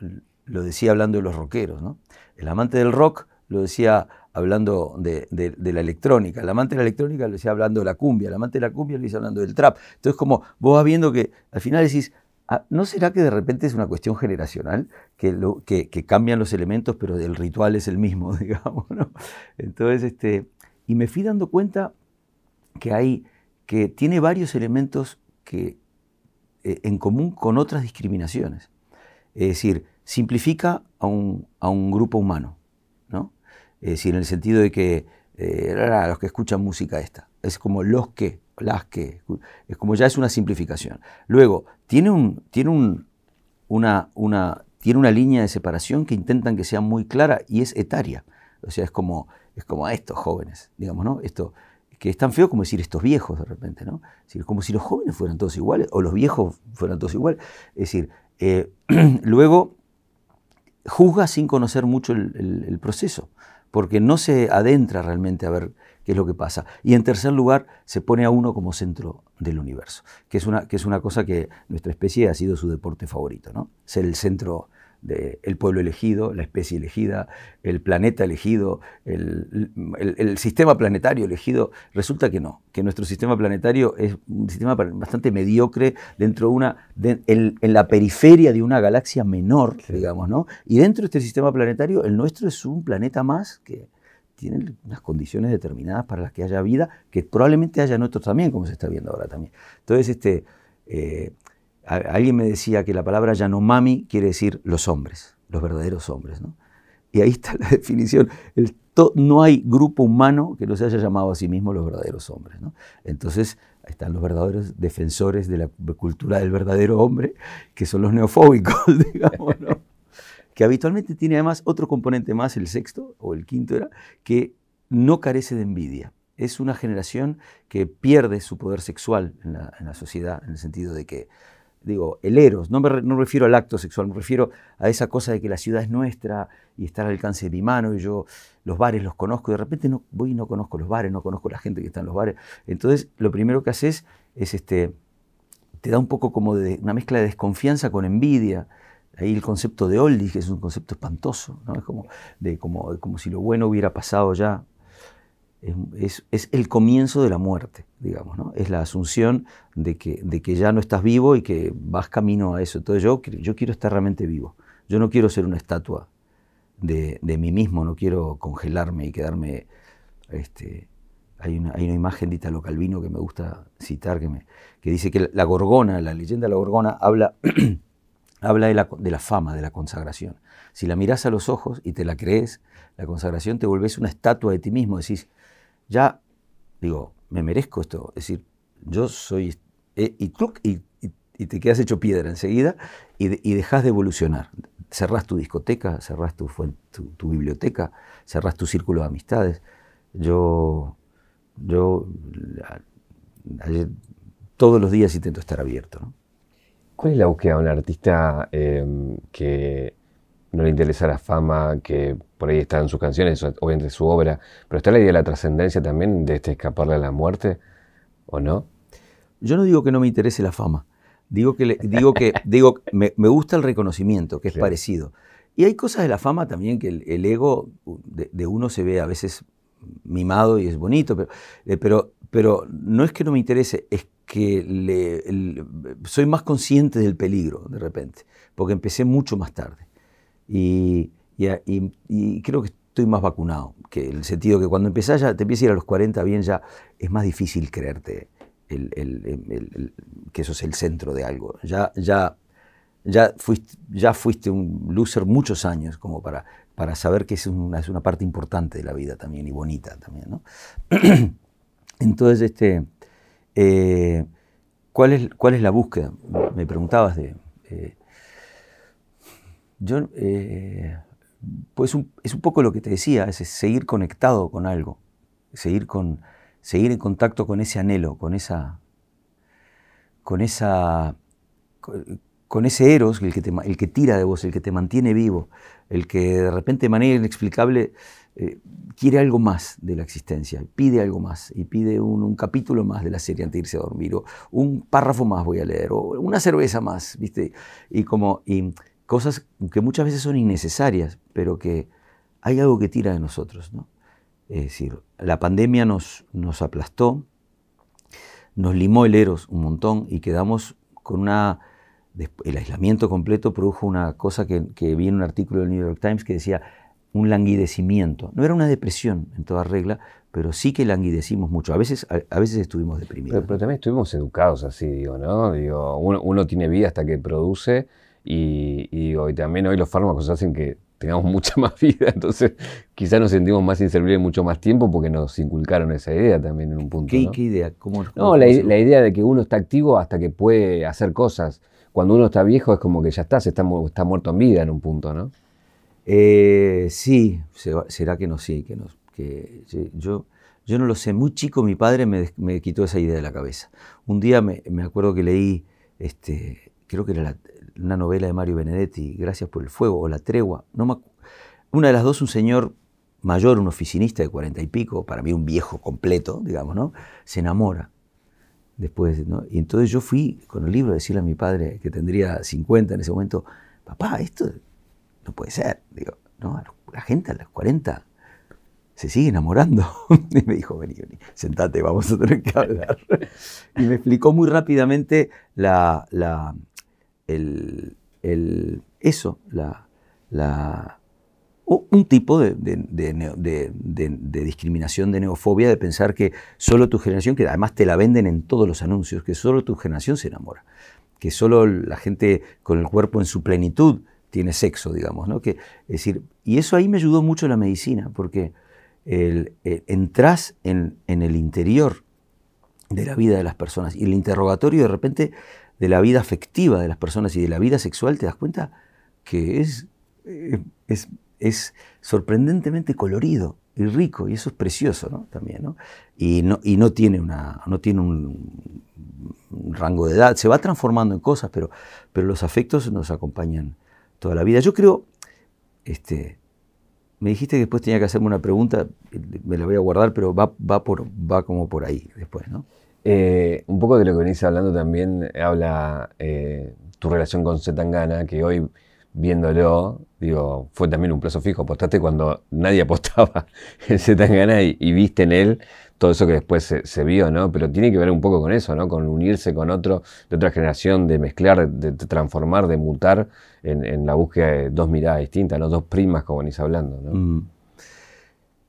lo decía hablando de los rockeros, ¿no? El amante del rock lo decía hablando de, la electrónica, el amante de la electrónica lo decía hablando de la cumbia, el amante de la cumbia lo decía hablando del trap. Entonces, como vos vas viendo que al final decís, ah, ¿no será que de repente es una cuestión generacional? Que, lo, que, cambian los elementos, pero el ritual es el mismo, digamos. Entonces, este, y me fui dando cuenta que hay, que tiene varios elementos que, eh, en común con otras discriminaciones. Es decir, simplifica a un, a un grupo humano, ¿no? Es decir, en el sentido de que eh, los que escuchan música esta, es como los que, las que, es como ya es una simplificación. Luego, tiene, un, tiene, un, una, una, tiene una línea de separación que intentan que sea muy clara y es etaria. O sea, es como, es como a estos jóvenes, digamos, ¿no? Esto, que es tan feo como decir estos viejos de repente, ¿no? Es como si los jóvenes fueran todos iguales o los viejos fueran todos iguales. Es decir, eh, luego juzga sin conocer mucho el proceso porque no se adentra realmente a ver qué es lo que pasa. Y en tercer lugar, se pone a uno como centro del universo, que es una, que es una cosa que nuestra especie ha sido su deporte favorito, ¿no? Ser el centro el pueblo elegido, la especie elegida, el planeta elegido, el, sistema planetario elegido. Resulta que no, que nuestro sistema planetario es un sistema bastante mediocre dentro de una, en, la periferia de una galaxia menor, digamos, ¿no? Y dentro de este sistema planetario, el nuestro es un planeta más que tiene unas condiciones determinadas para las que haya vida, que probablemente haya en otros también, como se está viendo ahora también. Entonces, este, eh, alguien me decía que la palabra Yanomami quiere decir los hombres, los verdaderos hombres. ¿no? Y ahí está la definición. no hay grupo humano que no se haya llamado a sí mismo los verdaderos hombres. ¿no? Entonces, están los verdaderos defensores de la cultura del verdadero hombre, que son los neofóbicos, digamos, que habitualmente tiene además otro componente más, el sexto o el quinto era, que no carece de envidia. Es una generación que pierde su poder sexual en la, en la sociedad, en el sentido de que digo, el eros, no me, refiero al acto sexual, me refiero a esa cosa de que la ciudad es nuestra y está al alcance de mi mano y yo los bares los conozco y de repente no, voy y no conozco los bares, no conozco la gente que está en los bares. Entonces, lo primero que haces es, este, te da un poco como de una mezcla de desconfianza con envidia. Ahí el concepto de oldie, que es un concepto espantoso, ¿no? es como, de, como, como si lo bueno hubiera pasado ya es, el comienzo de la muerte, digamos, ¿no? Es la asunción de que, de que ya no estás vivo y que vas camino a eso. Entonces yo, yo quiero estar realmente vivo. Yo no quiero ser una estatua de, mí mismo, no quiero congelarme y quedarme... Este, hay, una, hay una imagen de Italo Calvino que me gusta citar, que, me, que dice que la gorgona, la leyenda de la gorgona, habla, habla de, la, de la fama, de la consagración. Si la miras a los ojos y te la crees, la consagración te vuelves una estatua de ti mismo, decís, ya digo, me merezco esto. Es decir, yo soy... Eh, y, y, y, te quedas hecho piedra enseguida y, y dejas de evolucionar. cerrás tu discoteca, cerrás tu, tu, biblioteca, cerrás tu círculo de amistades. Yo, yo todos los días intento estar abierto. ¿Cuál es la búsqueda de un artista em, que no le interesa la fama, que por ahí está en sus canciones, obviamente su obra, pero está la idea de la trascendencia también, de este escaparle a la muerte, o no? Yo no digo que no me interese la fama, digo que, digo que digo, me, gusta el reconocimiento, que es parecido. Y hay cosas de la fama también que el, ego de, uno se ve a veces mimado y es bonito, pero, eh, pero, pero no es que no me interese, es que le, soy más consciente del peligro de repente, porque empecé mucho más tarde. Y, creo que estoy más vacunado, que el sentido que cuando empezás ya, te empiezas a ir a los 40 bien, ya es más difícil creerte que eso es el centro de algo. Ya, ya, ya, fuiste, ya fuiste un loser muchos años como para, para saber que es una, es una parte importante de la vida también y bonita también. ¿no? Entonces, este, eh, ¿cuál, es, ¿cuál es la búsqueda? Me preguntabas de... Eh, yo, eh, pues es un poco lo que te decía, es seguir conectado con algo, seguir, con, seguir en contacto con ese anhelo, con esa, con esa, con ese eros, el que, el que tira de vos, el que te mantiene vivo, el que de repente de manera inexplicable eh, quiere algo más de la existencia, pide algo más y pide un, capítulo más de la serie antes de irse a dormir, o un párrafo más voy a leer, o una cerveza más, ¿viste? Y como, cosas que muchas veces son innecesarias, pero que hay algo que tira de nosotros. ¿no? Es decir, la pandemia nos, nos aplastó, nos limó el eros un montón y quedamos con una... El aislamiento completo produjo una cosa que, que vi en un artículo del New York Times que decía un languidecimiento. No era una depresión en toda regla, pero sí que languidecimos mucho. A veces, a, veces estuvimos deprimidos. Pero, también estuvimos educados así, digo, ¿no? Digo, uno, uno, tiene vida hasta que produce y, y, también hoy los fármacos hacen que tengamos mucha más vida, entonces quizás nos sentimos más inservibles mucho más tiempo porque nos inculcaron esa idea también en un punto. ¿Qué, idea? ¿Cómo, no, la, idea de que uno está activo hasta que puede hacer cosas. Cuando uno está viejo es como que ya está, está, está muerto en vida en un punto, ¿no? Eh, sí, será que no, sí, que no. Que, yo, yo no lo sé. Muy chico mi padre me, me, quitó esa idea de la cabeza. Un día me, me acuerdo que leí, este, creo que era la, una novela de Mario Benedetti, Gracias por el Fuego, o La Tregua. No una de las dos, un señor mayor, un oficinista de cuarenta y pico, para mí un viejo completo, digamos, ¿no? Se enamora. Después, ¿no? Y entonces yo fui con el libro a decirle a mi padre, que tendría 50 en ese momento, papá, esto no puede ser. Digo, no, la gente a los 40 se sigue enamorando. y me dijo, vení, vení, sentate, vamos a tener que hablar. y me explicó muy rápidamente la el, eso, la, la, un tipo de, de, discriminación, de neofobia, de pensar que solo tu generación, que además te la venden en todos los anuncios, que solo tu generación se enamora, que solo la gente con el cuerpo en su plenitud tiene sexo, digamos. ¿no? Que, es decir, y eso ahí me ayudó mucho la medicina, porque el, entras en, en el interior de la vida de las personas y el interrogatorio de repente de la vida afectiva de las personas y de la vida sexual, te das cuenta que es, eh, es, es sorprendentemente colorido y rico, y eso es precioso ¿no? también. ¿no? Y, no, y no tiene, una, no tiene un, rango de edad, se va transformando en cosas, pero, pero los afectos nos acompañan toda la vida. Yo creo, este, me dijiste que después tenía que hacerme una pregunta, me la voy a guardar, pero va, va, por, va como por ahí después, ¿no? Eh, un poco de lo que venís hablando también habla eh, tu relación con Zetangana, que hoy viéndolo, digo, fue también un plazo fijo. Apostaste cuando nadie apostaba en Zetangana y, y viste en él todo eso que después se, vio, ¿no? Pero tiene que ver un poco con eso, ¿no? Con unirse con otro de otra generación, de mezclar, de, transformar, de mutar en, la búsqueda de dos miradas distintas, ¿no? Dos primas, como venís hablando, ¿no? Mm.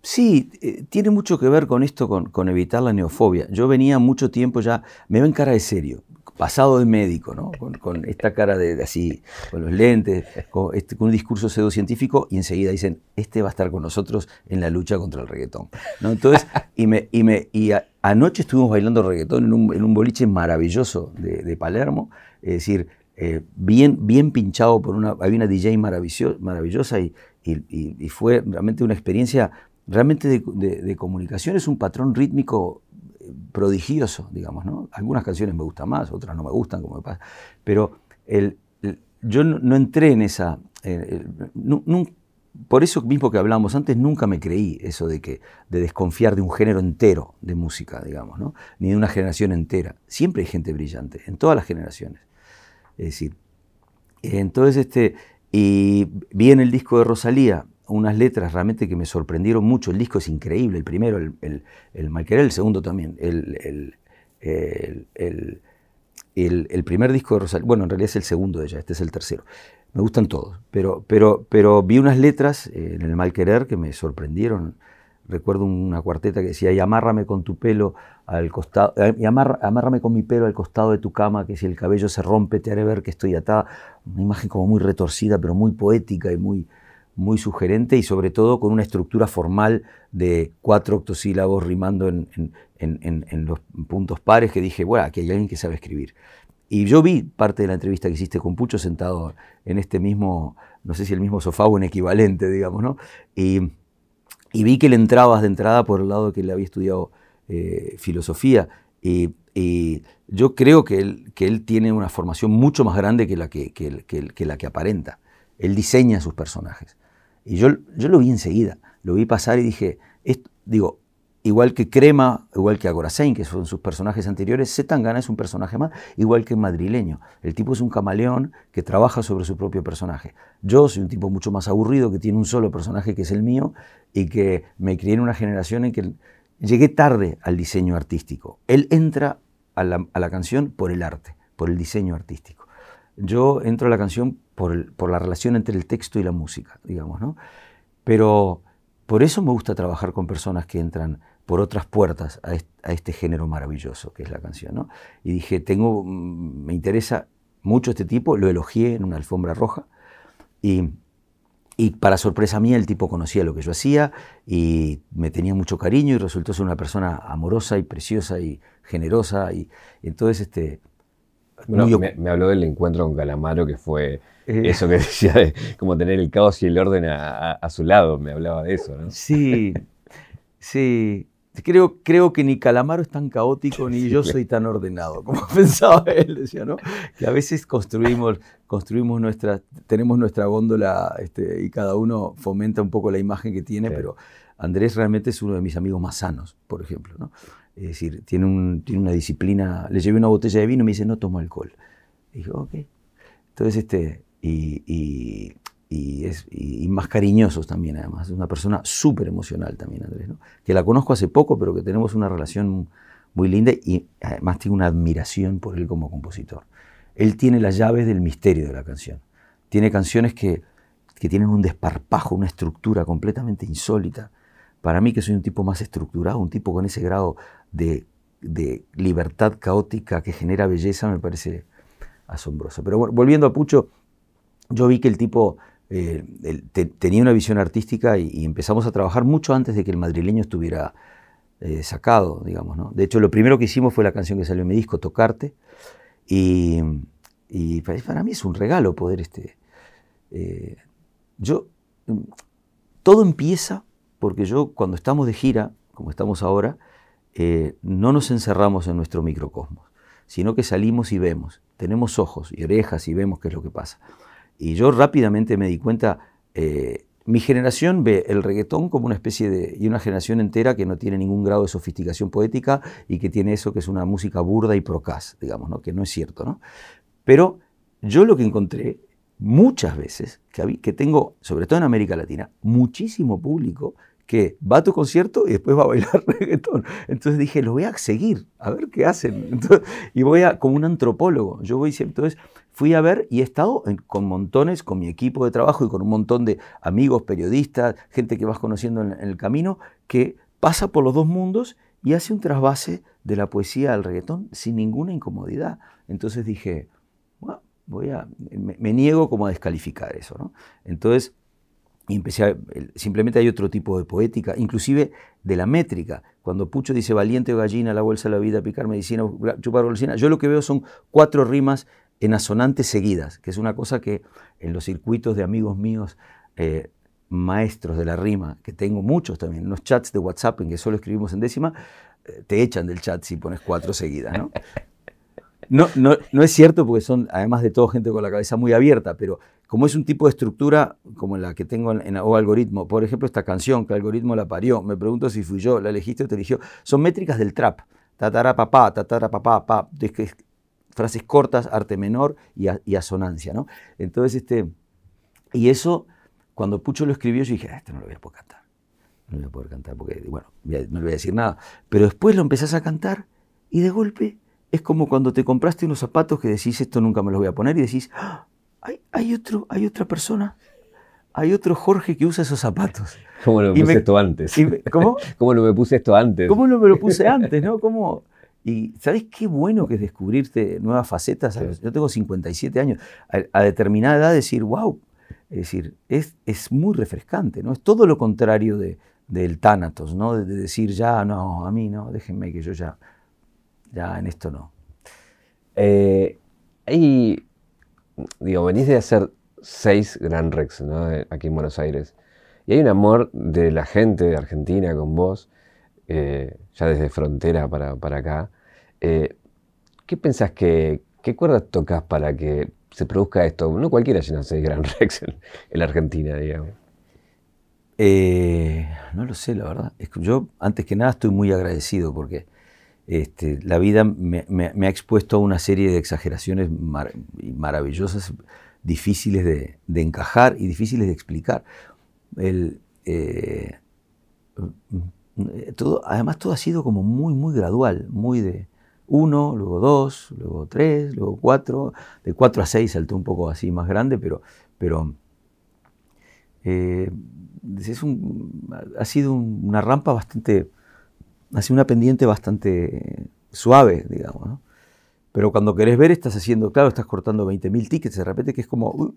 Sí, eh, tiene mucho que ver con esto, con, evitar la neofobia. Yo venía mucho tiempo ya, me ven cara de serio, pasado de médico, ¿no? Con, esta cara de, así, con los lentes, este, con, un discurso pseudocientífico y enseguida dicen, este va a estar con nosotros en la lucha contra el reggaetón. ¿no? Entonces, y, me, y, me, y anoche estuvimos bailando reggaetón en un, en un boliche maravilloso de, Palermo, es decir, eh, bien, bien pinchado por una, había una DJ maravillosa y, y, fue realmente una experiencia realmente de, comunicación, es un patrón rítmico eh, prodigioso, digamos, ¿no? Algunas canciones me gustan más, otras no me gustan, como me pasa, pero el, yo no, entré en esa... por eso mismo que hablábamos antes, nunca me creí eso de, que, de desconfiar de un género entero de música, digamos, ¿no? ni de una generación entera. Siempre hay gente brillante, en todas las generaciones. Es decir, entonces, este, y vi en el disco de Rosalía unas letras realmente que me sorprendieron mucho. El disco es increíble, el primero, el, el, el el segundo también. El, el, primer disco de Rosalía, bueno, en realidad es el segundo de ella, este es el tercero. Me gustan todos, pero, pero, pero vi unas letras en el Malquerer que me sorprendieron recuerdo una cuarteta que decía, y amárrame con tu pelo al costado, eh, y amárrame con mi pelo al costado de tu cama, que si el cabello se rompe te haré ver que estoy atada. Una imagen como muy retorcida, pero muy poética y muy, muy sugerente, y sobre todo con una estructura formal de cuatro octosílabos rimando en, en, los puntos pares, que dije, bueno, aquí hay alguien que sabe escribir. Y yo vi parte de la entrevista que hiciste con Pucho sentado en este mismo, no sé si el mismo sofá o un equivalente, digamos, ¿no? Y, y vi que le entrabas de entrada por el lado que le había estudiado eh, filosofía. Y, yo creo que él, que él tiene una formación mucho más grande que la que, que, la que aparenta. Él diseña sus personajes. Y yo, yo lo vi enseguida, lo vi pasar y dije, digo, Igual que Crema, igual que Agorasein, que son sus personajes anteriores, Zetangana es un personaje más, igual que Madrileño. El tipo es un camaleón que trabaja sobre su propio personaje. Yo soy un tipo mucho más aburrido, que tiene un solo personaje que es el mío, y que me crié en una generación en que llegué tarde al diseño artístico. Él entra a la, canción por el arte, por el diseño artístico. Yo entro a la canción por, por la relación entre el texto y la música, digamos, ¿no? Pero por eso me gusta trabajar con personas que entran por otras puertas a este, género maravilloso que es la canción. ¿no? Y dije, tengo, mm, me interesa mucho este tipo, lo elogié en una alfombra roja y, y, para sorpresa mía el tipo conocía lo que yo hacía y me tenía mucho cariño y resultó ser una persona amorosa y preciosa y generosa y, entonces este... me, habló del encuentro con Calamaro que fue eh. eso que decía de como tener el caos y el orden a, a su lado, me hablaba de eso, ¿no? Sí, sí. Creo, creo que ni Calamaro es tan caótico ni yo soy tan ordenado, como pensaba él, decía, ¿no? Que a veces construimos, construimos nuestra, tenemos nuestra góndola este, y cada uno fomenta un poco la imagen que tiene, pero Andrés realmente es uno de mis amigos más sanos, por ejemplo, ¿no? Es decir, tiene, un, tiene una disciplina, le llevé una botella de vino y me dice, no tomo alcohol. Y dijo, ok. Entonces, este, y y, es, más cariñosos también, además. Es una persona súper emocional también, Andrés, ¿no? que la conozco hace poco, pero que tenemos una relación muy linda y además tengo una admiración por él como compositor. Él tiene las llaves del misterio de la canción. Tiene canciones que, que tienen un desparpajo, una estructura completamente insólita. Para mí, que soy un tipo más estructurado, un tipo con ese grado de, libertad caótica que genera belleza, me parece asombroso. Pero bueno, volviendo a Pucho, yo vi que el tipo eh, tenía una visión artística y, empezamos a trabajar mucho antes de que el madrileño estuviera eh, sacado, digamos. ¿no? De hecho, lo primero que hicimos fue la canción que salió en mi disco, Tocarte, y, para mí es un regalo poder... Este, eh, yo, todo empieza porque yo cuando estamos de gira, como estamos ahora, no nos encerramos en nuestro microcosmos, sino que salimos y vemos, tenemos ojos y orejas y vemos qué es lo que pasa. Y yo rápidamente me di cuenta, eh, mi generación ve el reggaetón como una especie de... y una generación entera que no tiene ningún grado de sofisticación poética y que tiene eso que es una música burda y procaz, digamos, ¿no? que no es cierto. ¿no? Pero yo lo que encontré muchas veces, que, que tengo, sobre todo en América Latina, muchísimo público que va a tu concierto y después va a bailar reggaetón. Entonces dije, lo voy a seguir, a ver qué hacen. y voy a, como un antropólogo, yo voy siempre, entonces fui a ver y he estado con montones, con mi equipo de trabajo y con un montón de amigos, periodistas, gente que vas conociendo en, el camino, que pasa por los dos mundos y hace un trasvase de la poesía al reggaetón sin ninguna incomodidad. Entonces dije, voy a, me, niego como a descalificar eso. Entonces y empecé a, simplemente hay otro tipo de poética, inclusive de la métrica. Cuando Pucho dice valiente o gallina, la bolsa de la vida, picar medicina, chupar golosina, yo lo que veo son cuatro rimas en asonantes seguidas, que es una cosa que en los circuitos de amigos míos, eh, maestros de la rima, que tengo muchos también, en los chats de WhatsApp en que solo escribimos en décima, eh, te echan del chat si pones cuatro seguidas, ¿no? No, no, es cierto porque son, además de todo, gente con la cabeza muy abierta, pero como es un tipo de estructura como la que tengo en, o algoritmo, por ejemplo, esta canción que algoritmo la parió, me pregunto si fui yo, la elegiste o te eligió, son métricas del trap. Tatara papá, tatara papá, pa, frases cortas, arte menor y, asonancia, ¿no? Entonces, este, y eso, cuando Pucho lo escribió, yo dije, ah, esto no lo voy a poder cantar. No lo voy a poder cantar porque, bueno, no le voy a decir nada. Pero después lo empezás a cantar y de golpe es como cuando te compraste unos zapatos que decís, esto nunca me los voy a poner, y decís, ah, hay, otro, hay otra persona, hay otro Jorge que usa esos zapatos. ¿Cómo no me puse esto antes? ¿Cómo? ¿Cómo no me puse esto antes? ¿Cómo no me lo puse antes? ¿no? ¿Cómo? Y ¿sabes qué bueno que es descubrirte nuevas facetas? Yo tengo 57 años. A, determinada edad decir, wow, es decir, es, es, muy refrescante, ¿no? Es todo lo contrario de, del Tánatos, ¿no? De, de, decir, ya, no, a mí no, déjenme que yo ya ya en esto no. Eh, digo, venís de hacer seis Gran Rex, ¿no? Aquí en Buenos Aires. Y hay un amor de la gente de Argentina con vos, eh, ya desde frontera para, acá. Eh, ¿Qué pensás que, qué cuerdas tocas para que se produzca esto? No cualquiera llena seis Gran Rex en, la Argentina, digamos. no lo sé, la verdad. yo, antes que nada, estoy muy agradecido porque este, la vida me, ha expuesto a una serie de exageraciones maravillosas, difíciles de, encajar y difíciles de explicar. Eh, además todo ha sido como muy, muy gradual, muy de uno, luego dos, luego tres, luego cuatro, de cuatro a seis salté un poco así más grande, pero, pero eh, ha sido una rampa bastante hace una pendiente bastante suave, digamos. ¿no? Pero cuando querés ver, estás haciendo, claro, estás cortando 20.000 tickets de repente, que es como,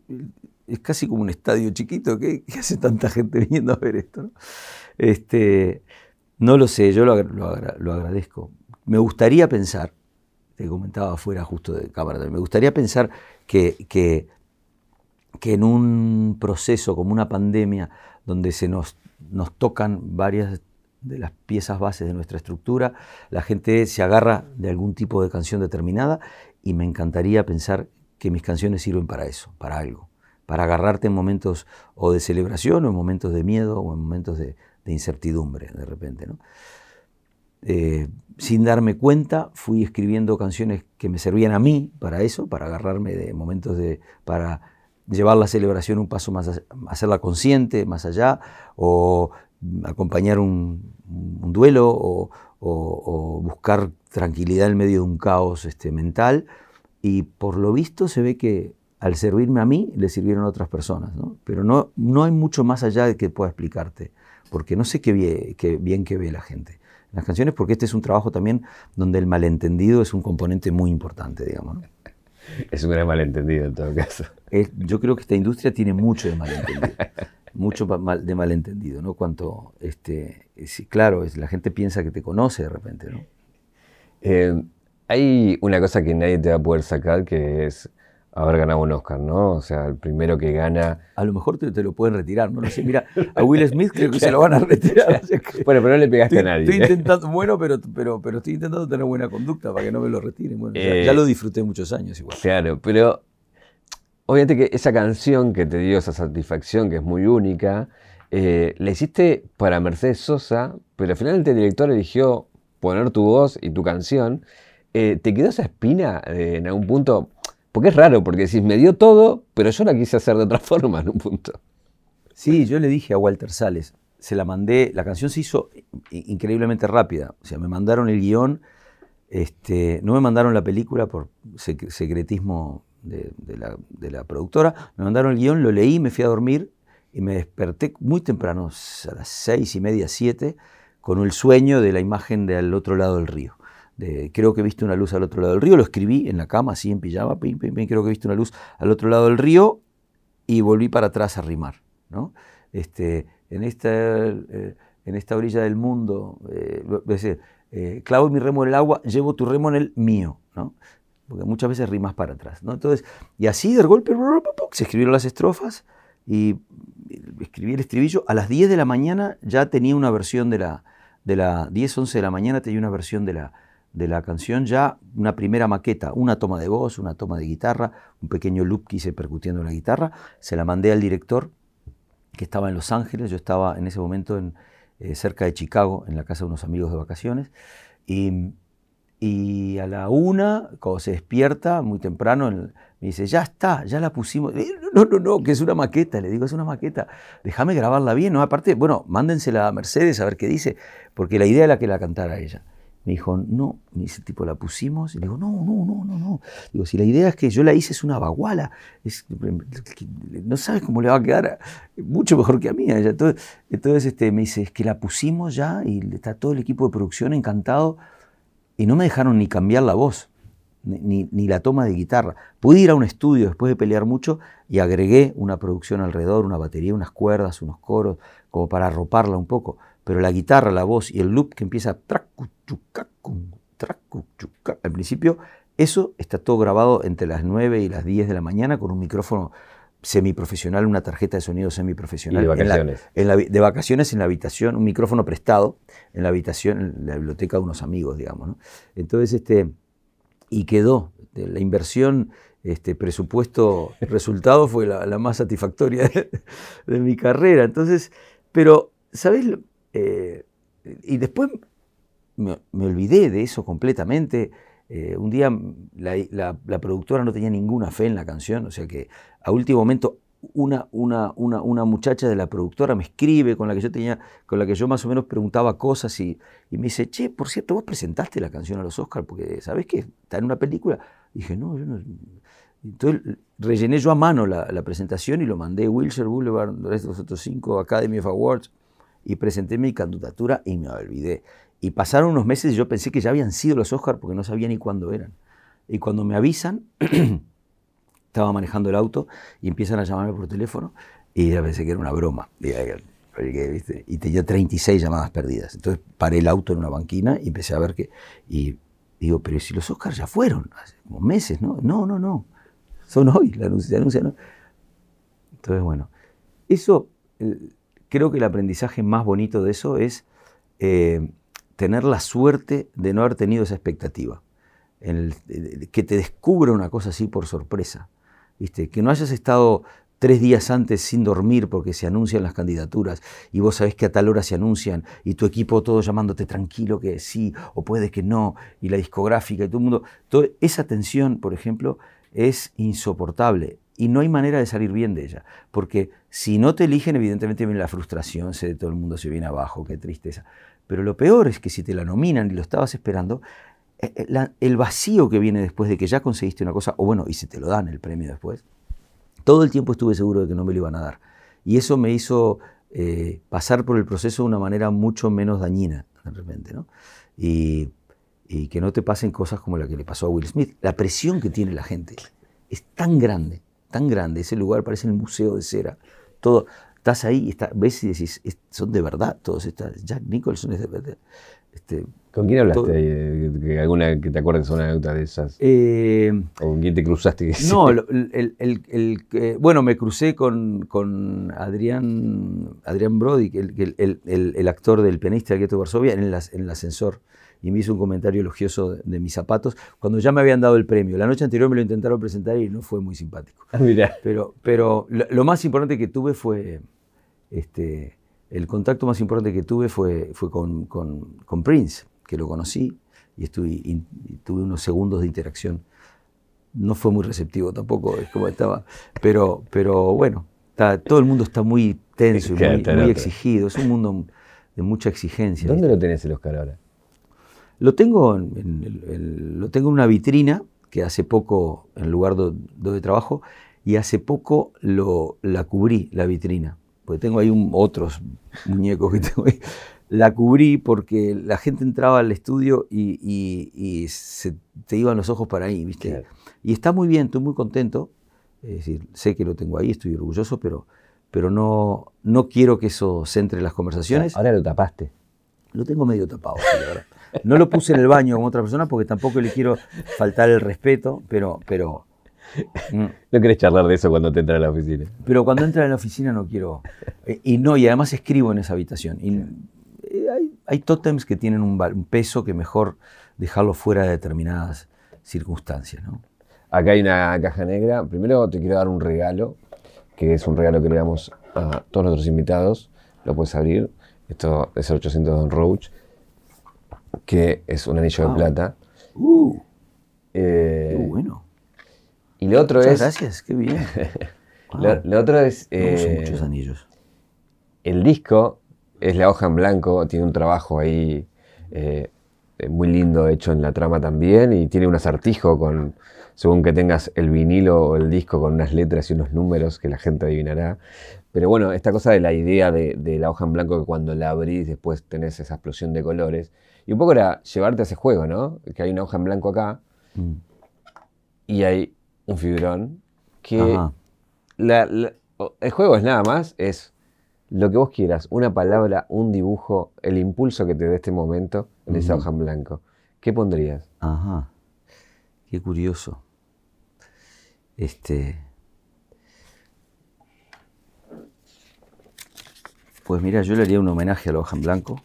es casi como un estadio chiquito, ¿qué, hace tanta gente viniendo a ver esto? ¿no? Este, no lo sé, yo lo, lo, agradezco. Me gustaría pensar, te comentaba afuera justo de cámara, me gustaría pensar que, que, que en un proceso como una pandemia, donde se nos, nos tocan varias de las piezas bases de nuestra estructura, la gente se agarra de algún tipo de canción determinada y me encantaría pensar que mis canciones sirven para eso, para algo, para agarrarte en momentos o de celebración o en momentos de miedo o en momentos de, incertidumbre de repente. ¿no? Eh, sin darme cuenta, fui escribiendo canciones que me servían a mí para eso, para agarrarme de momentos de, para llevar la celebración un paso más, hacerla consciente, más allá, o acompañar un, duelo o, buscar tranquilidad en medio de un caos este, mental. Y por lo visto se ve que al servirme a mí le sirvieron a otras personas. ¿no? Pero no, no hay mucho más allá de que pueda explicarte, porque no sé qué bien, qué bien que ve la gente las canciones, porque este es un trabajo también donde el malentendido es un componente muy importante, digamos. Es un gran malentendido en todo caso. yo creo que esta industria tiene mucho de malentendido. mucho de malentendido, ¿no? Cuanto, este, claro, es, la gente piensa que te conoce de repente, ¿no? Eh, hay una cosa que nadie te va a poder sacar que es haber ganado un Oscar, ¿no? O sea, el primero que gana... A lo mejor te, lo pueden retirar, no lo sé. Mira, a Will Smith creo que se lo van a retirar. bueno, pero no le pegaste a nadie. Estoy intentando, bueno, pero, pero, pero estoy intentando tener buena conducta para que no me lo retiren. Bueno, ya, ya, lo disfruté muchos años igual. Claro, pero obviamente que esa canción que te dio esa satisfacción, que es muy única, eh, la hiciste para Mercedes Sosa, pero al final el director eligió poner tu voz y tu canción. Eh, ¿Te quedó esa espina eh, en algún punto? Porque es raro, porque decís, me dio todo, pero yo la quise hacer de otra forma en un punto. Sí, yo le dije a Walter Sales, se la mandé, la canción se hizo increíblemente rápida. O sea, me mandaron el guion, este, no me mandaron la película por secretismo de, la, productora, me mandaron el guion, lo leí, me fui a dormir y me desperté muy temprano, a las seis y media, siete, con el sueño de la imagen del otro lado del río. Creo que he visto una luz al otro lado del río, lo escribí en la cama, así en pijama, pim, pim, creo que he visto una luz al otro lado del río y volví para atrás a rimar. ¿no? Este, en, esta, eh, en esta orilla del mundo, eh, eh, clavo mi remo en el agua, llevo tu remo en el mío. Porque muchas veces rimas para atrás. ¿no? Entonces, y así de golpe se escribieron las estrofas y escribí el estribillo. A las 10 de la mañana ya tenía una versión de la, de la 10, 11 de la mañana tenía una versión de la, de la canción, ya una primera maqueta, una toma de voz, una toma de guitarra, un pequeño loop que hice percutiendo la guitarra. Se la mandé al director que estaba en Los Ángeles, yo estaba en ese momento en, eh, cerca de Chicago, en la casa de unos amigos de vacaciones. Y, y a la una, cuando se despierta, muy temprano, me dice, ya está, ya la pusimos. No, no, no, que es una maqueta. Le digo, es una maqueta. Déjame grabarla bien. No, aparte, bueno, mándensela a Mercedes a ver qué dice, porque la idea era que la cantara ella. Me dijo, no, me dice, tipo, la pusimos. Y le digo, no, no, no, no, no. Digo, si la idea es que yo la hice, es una baguala. Es, no sabes cómo le va a quedar mucho mejor que a mí. Entonces, entonces este, me dice, es que la pusimos ya y está todo el equipo de producción encantado y no me dejaron ni cambiar la voz, ni, la toma de guitarra. Pude ir a un estudio después de pelear mucho y agregué una producción alrededor, una batería, unas cuerdas, unos coros, como para arroparla un poco. Pero la guitarra, la voz y el loop que empieza al principio, eso está todo grabado entre las 9 y las 10 de la mañana con un micrófono semiprofesional, una tarjeta de sonido semiprofesional. de vacaciones. En la, de vacaciones en la habitación, un micrófono prestado en la habitación, en la biblioteca de unos amigos, digamos. ¿no? Entonces, este, y quedó. La inversión, este, presupuesto, resultado fue la, más satisfactoria de, mi carrera. Entonces, pero, ¿sabes? Eh, y después me, olvidé de eso completamente. Eh, un día la, la, productora no tenía ninguna fe en la canción, o sea que a último momento una, una, una, una, muchacha de la productora me escribe con la que yo tenía, con la que yo más o menos preguntaba cosas y, y me dice, che, por cierto, vos presentaste la canción a los Oscars porque sabés que está en una película. dije, no, yo no. Entonces rellené yo a mano la, la presentación y lo mandé a Wilshire Boulevard, los otros cinco Academy of Awards, y presenté mi candidatura y me olvidé. Y pasaron unos meses y yo pensé que ya habían sido los Oscars porque no sabía ni cuándo eran. Y cuando me avisan, estaba manejando el auto y empiezan a llamarme por teléfono y ya pensé que era una broma. Y tenía 36 llamadas perdidas. Entonces paré el auto en una banquina y empecé a ver que... Y digo, pero si los Oscars ya fueron, hace como meses, ¿no? No, no, no. Son hoy, la anuncia, anuncian. Entonces, bueno, eso, creo que el aprendizaje más bonito de eso es eh, tener la suerte de no haber tenido esa expectativa. que te descubra una cosa así por sorpresa. Que no hayas estado tres días antes sin dormir porque se anuncian las candidaturas y vos sabés que a tal hora se anuncian y tu equipo todo llamándote tranquilo que sí o puede que no y la discográfica y todo el mundo. Esa tensión, por ejemplo, es insoportable y no hay manera de salir bien de ella. Porque si no te eligen, evidentemente viene la frustración, se, todo el mundo se viene abajo, qué tristeza. Pero lo peor es que si te la nominan y lo estabas esperando, eh, eh, el vacío que viene después de que ya conseguiste una cosa, o bueno, y se te lo dan el premio después, todo el tiempo estuve seguro de que no me lo iban a dar. Y eso me hizo eh, pasar por el proceso de una manera mucho menos dañina, de repente. Y, y, que no te pasen cosas como la que le pasó a Will Smith. La presión que tiene la gente es tan grande, tan grande. Ese lugar parece el museo de cera. Todo, estás ahí, está, ves y decís, son de verdad todos. Estas, Jack Nicholson es de verdad. Este, ¿Con quién hablaste? ¿Alguna que te acuerdes una anécdota de esas? Eh, ¿O con quién te cruzaste? No, el, el, bueno, me crucé con, con Adrián, Adrián Brody, el, actor del pianista del Gueto Varsovia, en, en el ascensor. Y me hizo un comentario elogioso de, mis zapatos cuando ya me habían dado el premio. La noche anterior me lo intentaron presentar y no fue muy simpático. Ah. Pero, pero lo, más importante que tuve fue este, el contacto más importante que tuve fue, fue con, con Prince que lo conocí y, estuve, tuve unos segundos de interacción. No fue muy receptivo tampoco, es como estaba, pero, pero bueno, está, todo el mundo está muy tenso y muy, exigido, es un mundo de mucha exigencia. ¿Dónde lo tenés el Oscar ahora? Lo tengo en, lo tengo en una vitrina que hace poco, en el lugar donde, trabajo, y hace poco lo, la cubrí, la vitrina. Porque tengo ahí otros muñecos que tengo ahí la cubrí porque la gente entraba al estudio y, se te iban los ojos para ahí, ¿viste? Y está muy bien, estoy muy contento. Es decir, sé que lo tengo ahí, estoy orgulloso, pero, pero no, no quiero que eso centre las conversaciones. ahora lo tapaste. Lo tengo medio tapado, No lo puse en el baño como otra persona porque tampoco le quiero faltar el respeto, pero, pero mm. no querés charlar de eso cuando te entras a la oficina. Pero cuando entra en la oficina no quiero. Eh, y no, y además escribo en esa habitación. Y hay, tótems que tienen un, un, peso que mejor dejarlo fuera de determinadas circunstancias. ¿no? Acá hay una caja negra. Primero te quiero dar un regalo, que es un regalo que le damos a todos nuestros invitados. Lo puedes abrir. Esto es el 800 Don Roach, que es un anillo de plata. Uh, eh, bueno. Y lo otro Muchas es. Gracias, qué bien. lo, otro es. Eh, muchos anillos. El disco es la hoja en blanco, tiene un trabajo ahí eh, muy lindo hecho en la trama también y tiene un acertijo con, según que tengas el vinilo o el disco con unas letras y unos números que la gente adivinará. Pero bueno, esta cosa de la idea de, la hoja en blanco que cuando la abrís después tenés esa explosión de colores. Y un poco era llevarte a ese juego, ¿no? Que hay una hoja en blanco acá mm. y hay un fibrón que... el juego es nada más, es lo que vos quieras, una palabra, un dibujo, el impulso que te dé este momento en esa hoja en blanco. ¿Qué pondrías? Ajá. Qué curioso. Este. Pues mira, yo le haría un homenaje a la hoja en blanco.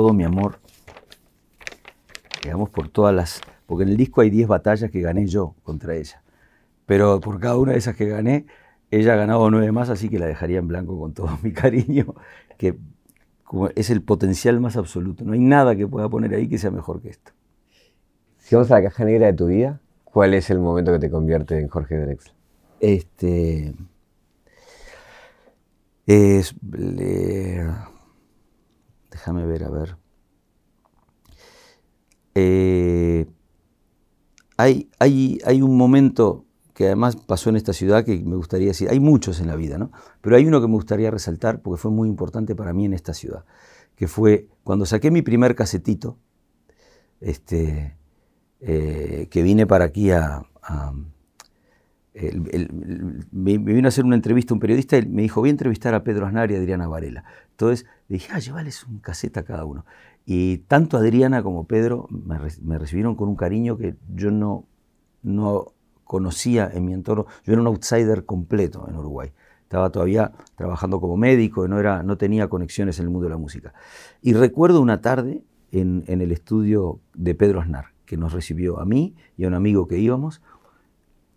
Todo mi amor, digamos, por todas las... Porque en el disco hay 10 batallas que gané yo contra ella. Pero por cada una de esas que gané, ella ha ganado 9 más, así que la dejaría en blanco con todo mi cariño, que es el potencial más absoluto. No hay nada que pueda poner ahí que sea mejor que esto. Si vamos a la caja negra de tu vida, ¿cuál es el momento que te convierte en Jorge Drexler? Este. Es. Déjame ver, a ver. Eh, hay, hay, hay, un momento que además pasó en esta ciudad que me gustaría decir, hay muchos en la vida, ¿no? Pero hay uno que me gustaría resaltar porque fue muy importante para mí en esta ciudad, que fue cuando saqué mi primer casetito, este, eh, que vine para aquí a, me, vino a hacer una entrevista un periodista y me dijo, voy a entrevistar a Pedro Aznar y a Adriana Varela. Entonces le dije, ah, llévales un caseta a cada uno. Y tanto Adriana como Pedro me, recibieron con un cariño que yo no, no conocía en mi entorno. Yo era un outsider completo en Uruguay. Estaba todavía trabajando como médico, no, era, no tenía conexiones en el mundo de la música. Y recuerdo una tarde en, en el estudio de Pedro Aznar, que nos recibió a mí y a un amigo que íbamos,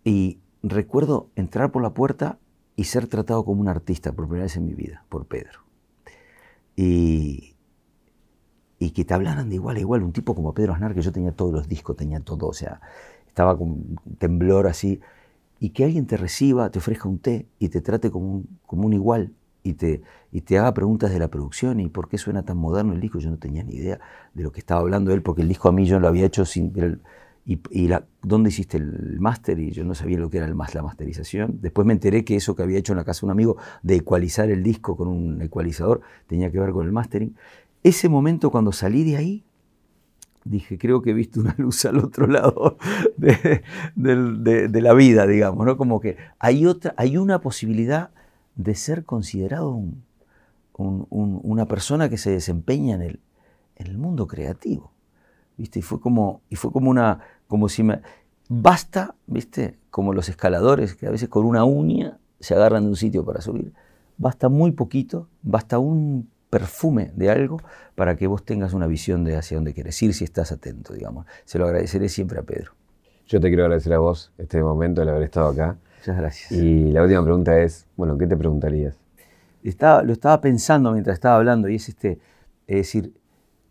y recuerdo entrar por la puerta y ser tratado como un artista por primera vez en mi vida, por Pedro. Y, y que te hablaran de igual a igual, un tipo como Pedro Aznar, que yo tenía todos los discos, tenía todo, o sea, estaba con temblor así, y que alguien te reciba, te ofrezca un té y te trate como un, como un igual, y te, y te haga preguntas de la producción y por qué suena tan moderno el disco, yo no tenía ni idea de lo que estaba hablando él, porque el disco a mí yo lo había hecho sin y, la, dónde hiciste el máster y yo no sabía lo que era el la masterización. Después me enteré que eso que había hecho en la casa de un amigo de ecualizar el disco con un ecualizador tenía que ver con el mastering. Ese momento cuando salí de ahí, dije, creo que he visto una luz al otro lado de, la vida, digamos, ¿no? Como que hay, otra, hay una posibilidad de ser considerado una persona que se desempeña en el, en el mundo creativo. ¿Viste? Y fue como, y fue como una, como si me... Basta, ¿viste? Como los escaladores que a veces con una uña se agarran de un sitio para subir. Basta muy poquito, basta un perfume de algo para que vos tengas una visión de hacia dónde quieres ir si estás atento, digamos. Se lo agradeceré siempre a Pedro. Yo te quiero agradecer a vos este momento, el haber estado acá. Muchas gracias. Y la última pregunta es, bueno, ¿qué te preguntarías? Estaba, lo estaba pensando mientras estaba hablando y es este, es decir,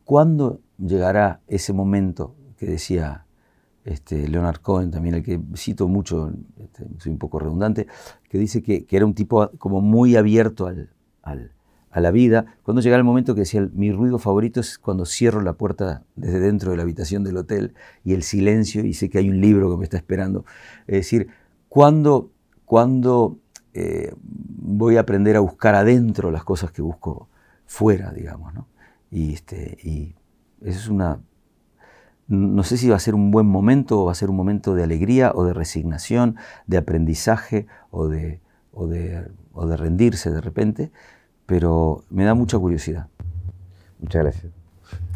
¿cuándo llegará ese momento que decía este, Leonard Cohen, también el que cito mucho, este, soy un poco redundante, que dice que, era un tipo como muy abierto al, a la vida. Cuando llegara el momento que decía, mi ruido favorito es cuando cierro la puerta desde dentro de la habitación del hotel y el silencio y sé que hay un libro que me está esperando. Es decir, cuando, cuando eh, voy a aprender a buscar adentro las cosas que busco fuera, digamos, ¿no? Y, este, y esa es una, no sé si va a ser un buen momento o va a ser un momento de alegría o de resignación, de aprendizaje o de, o de, o de rendirse de repente, pero me da mucha curiosidad. Muchas gracias.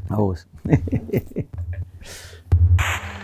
A vos.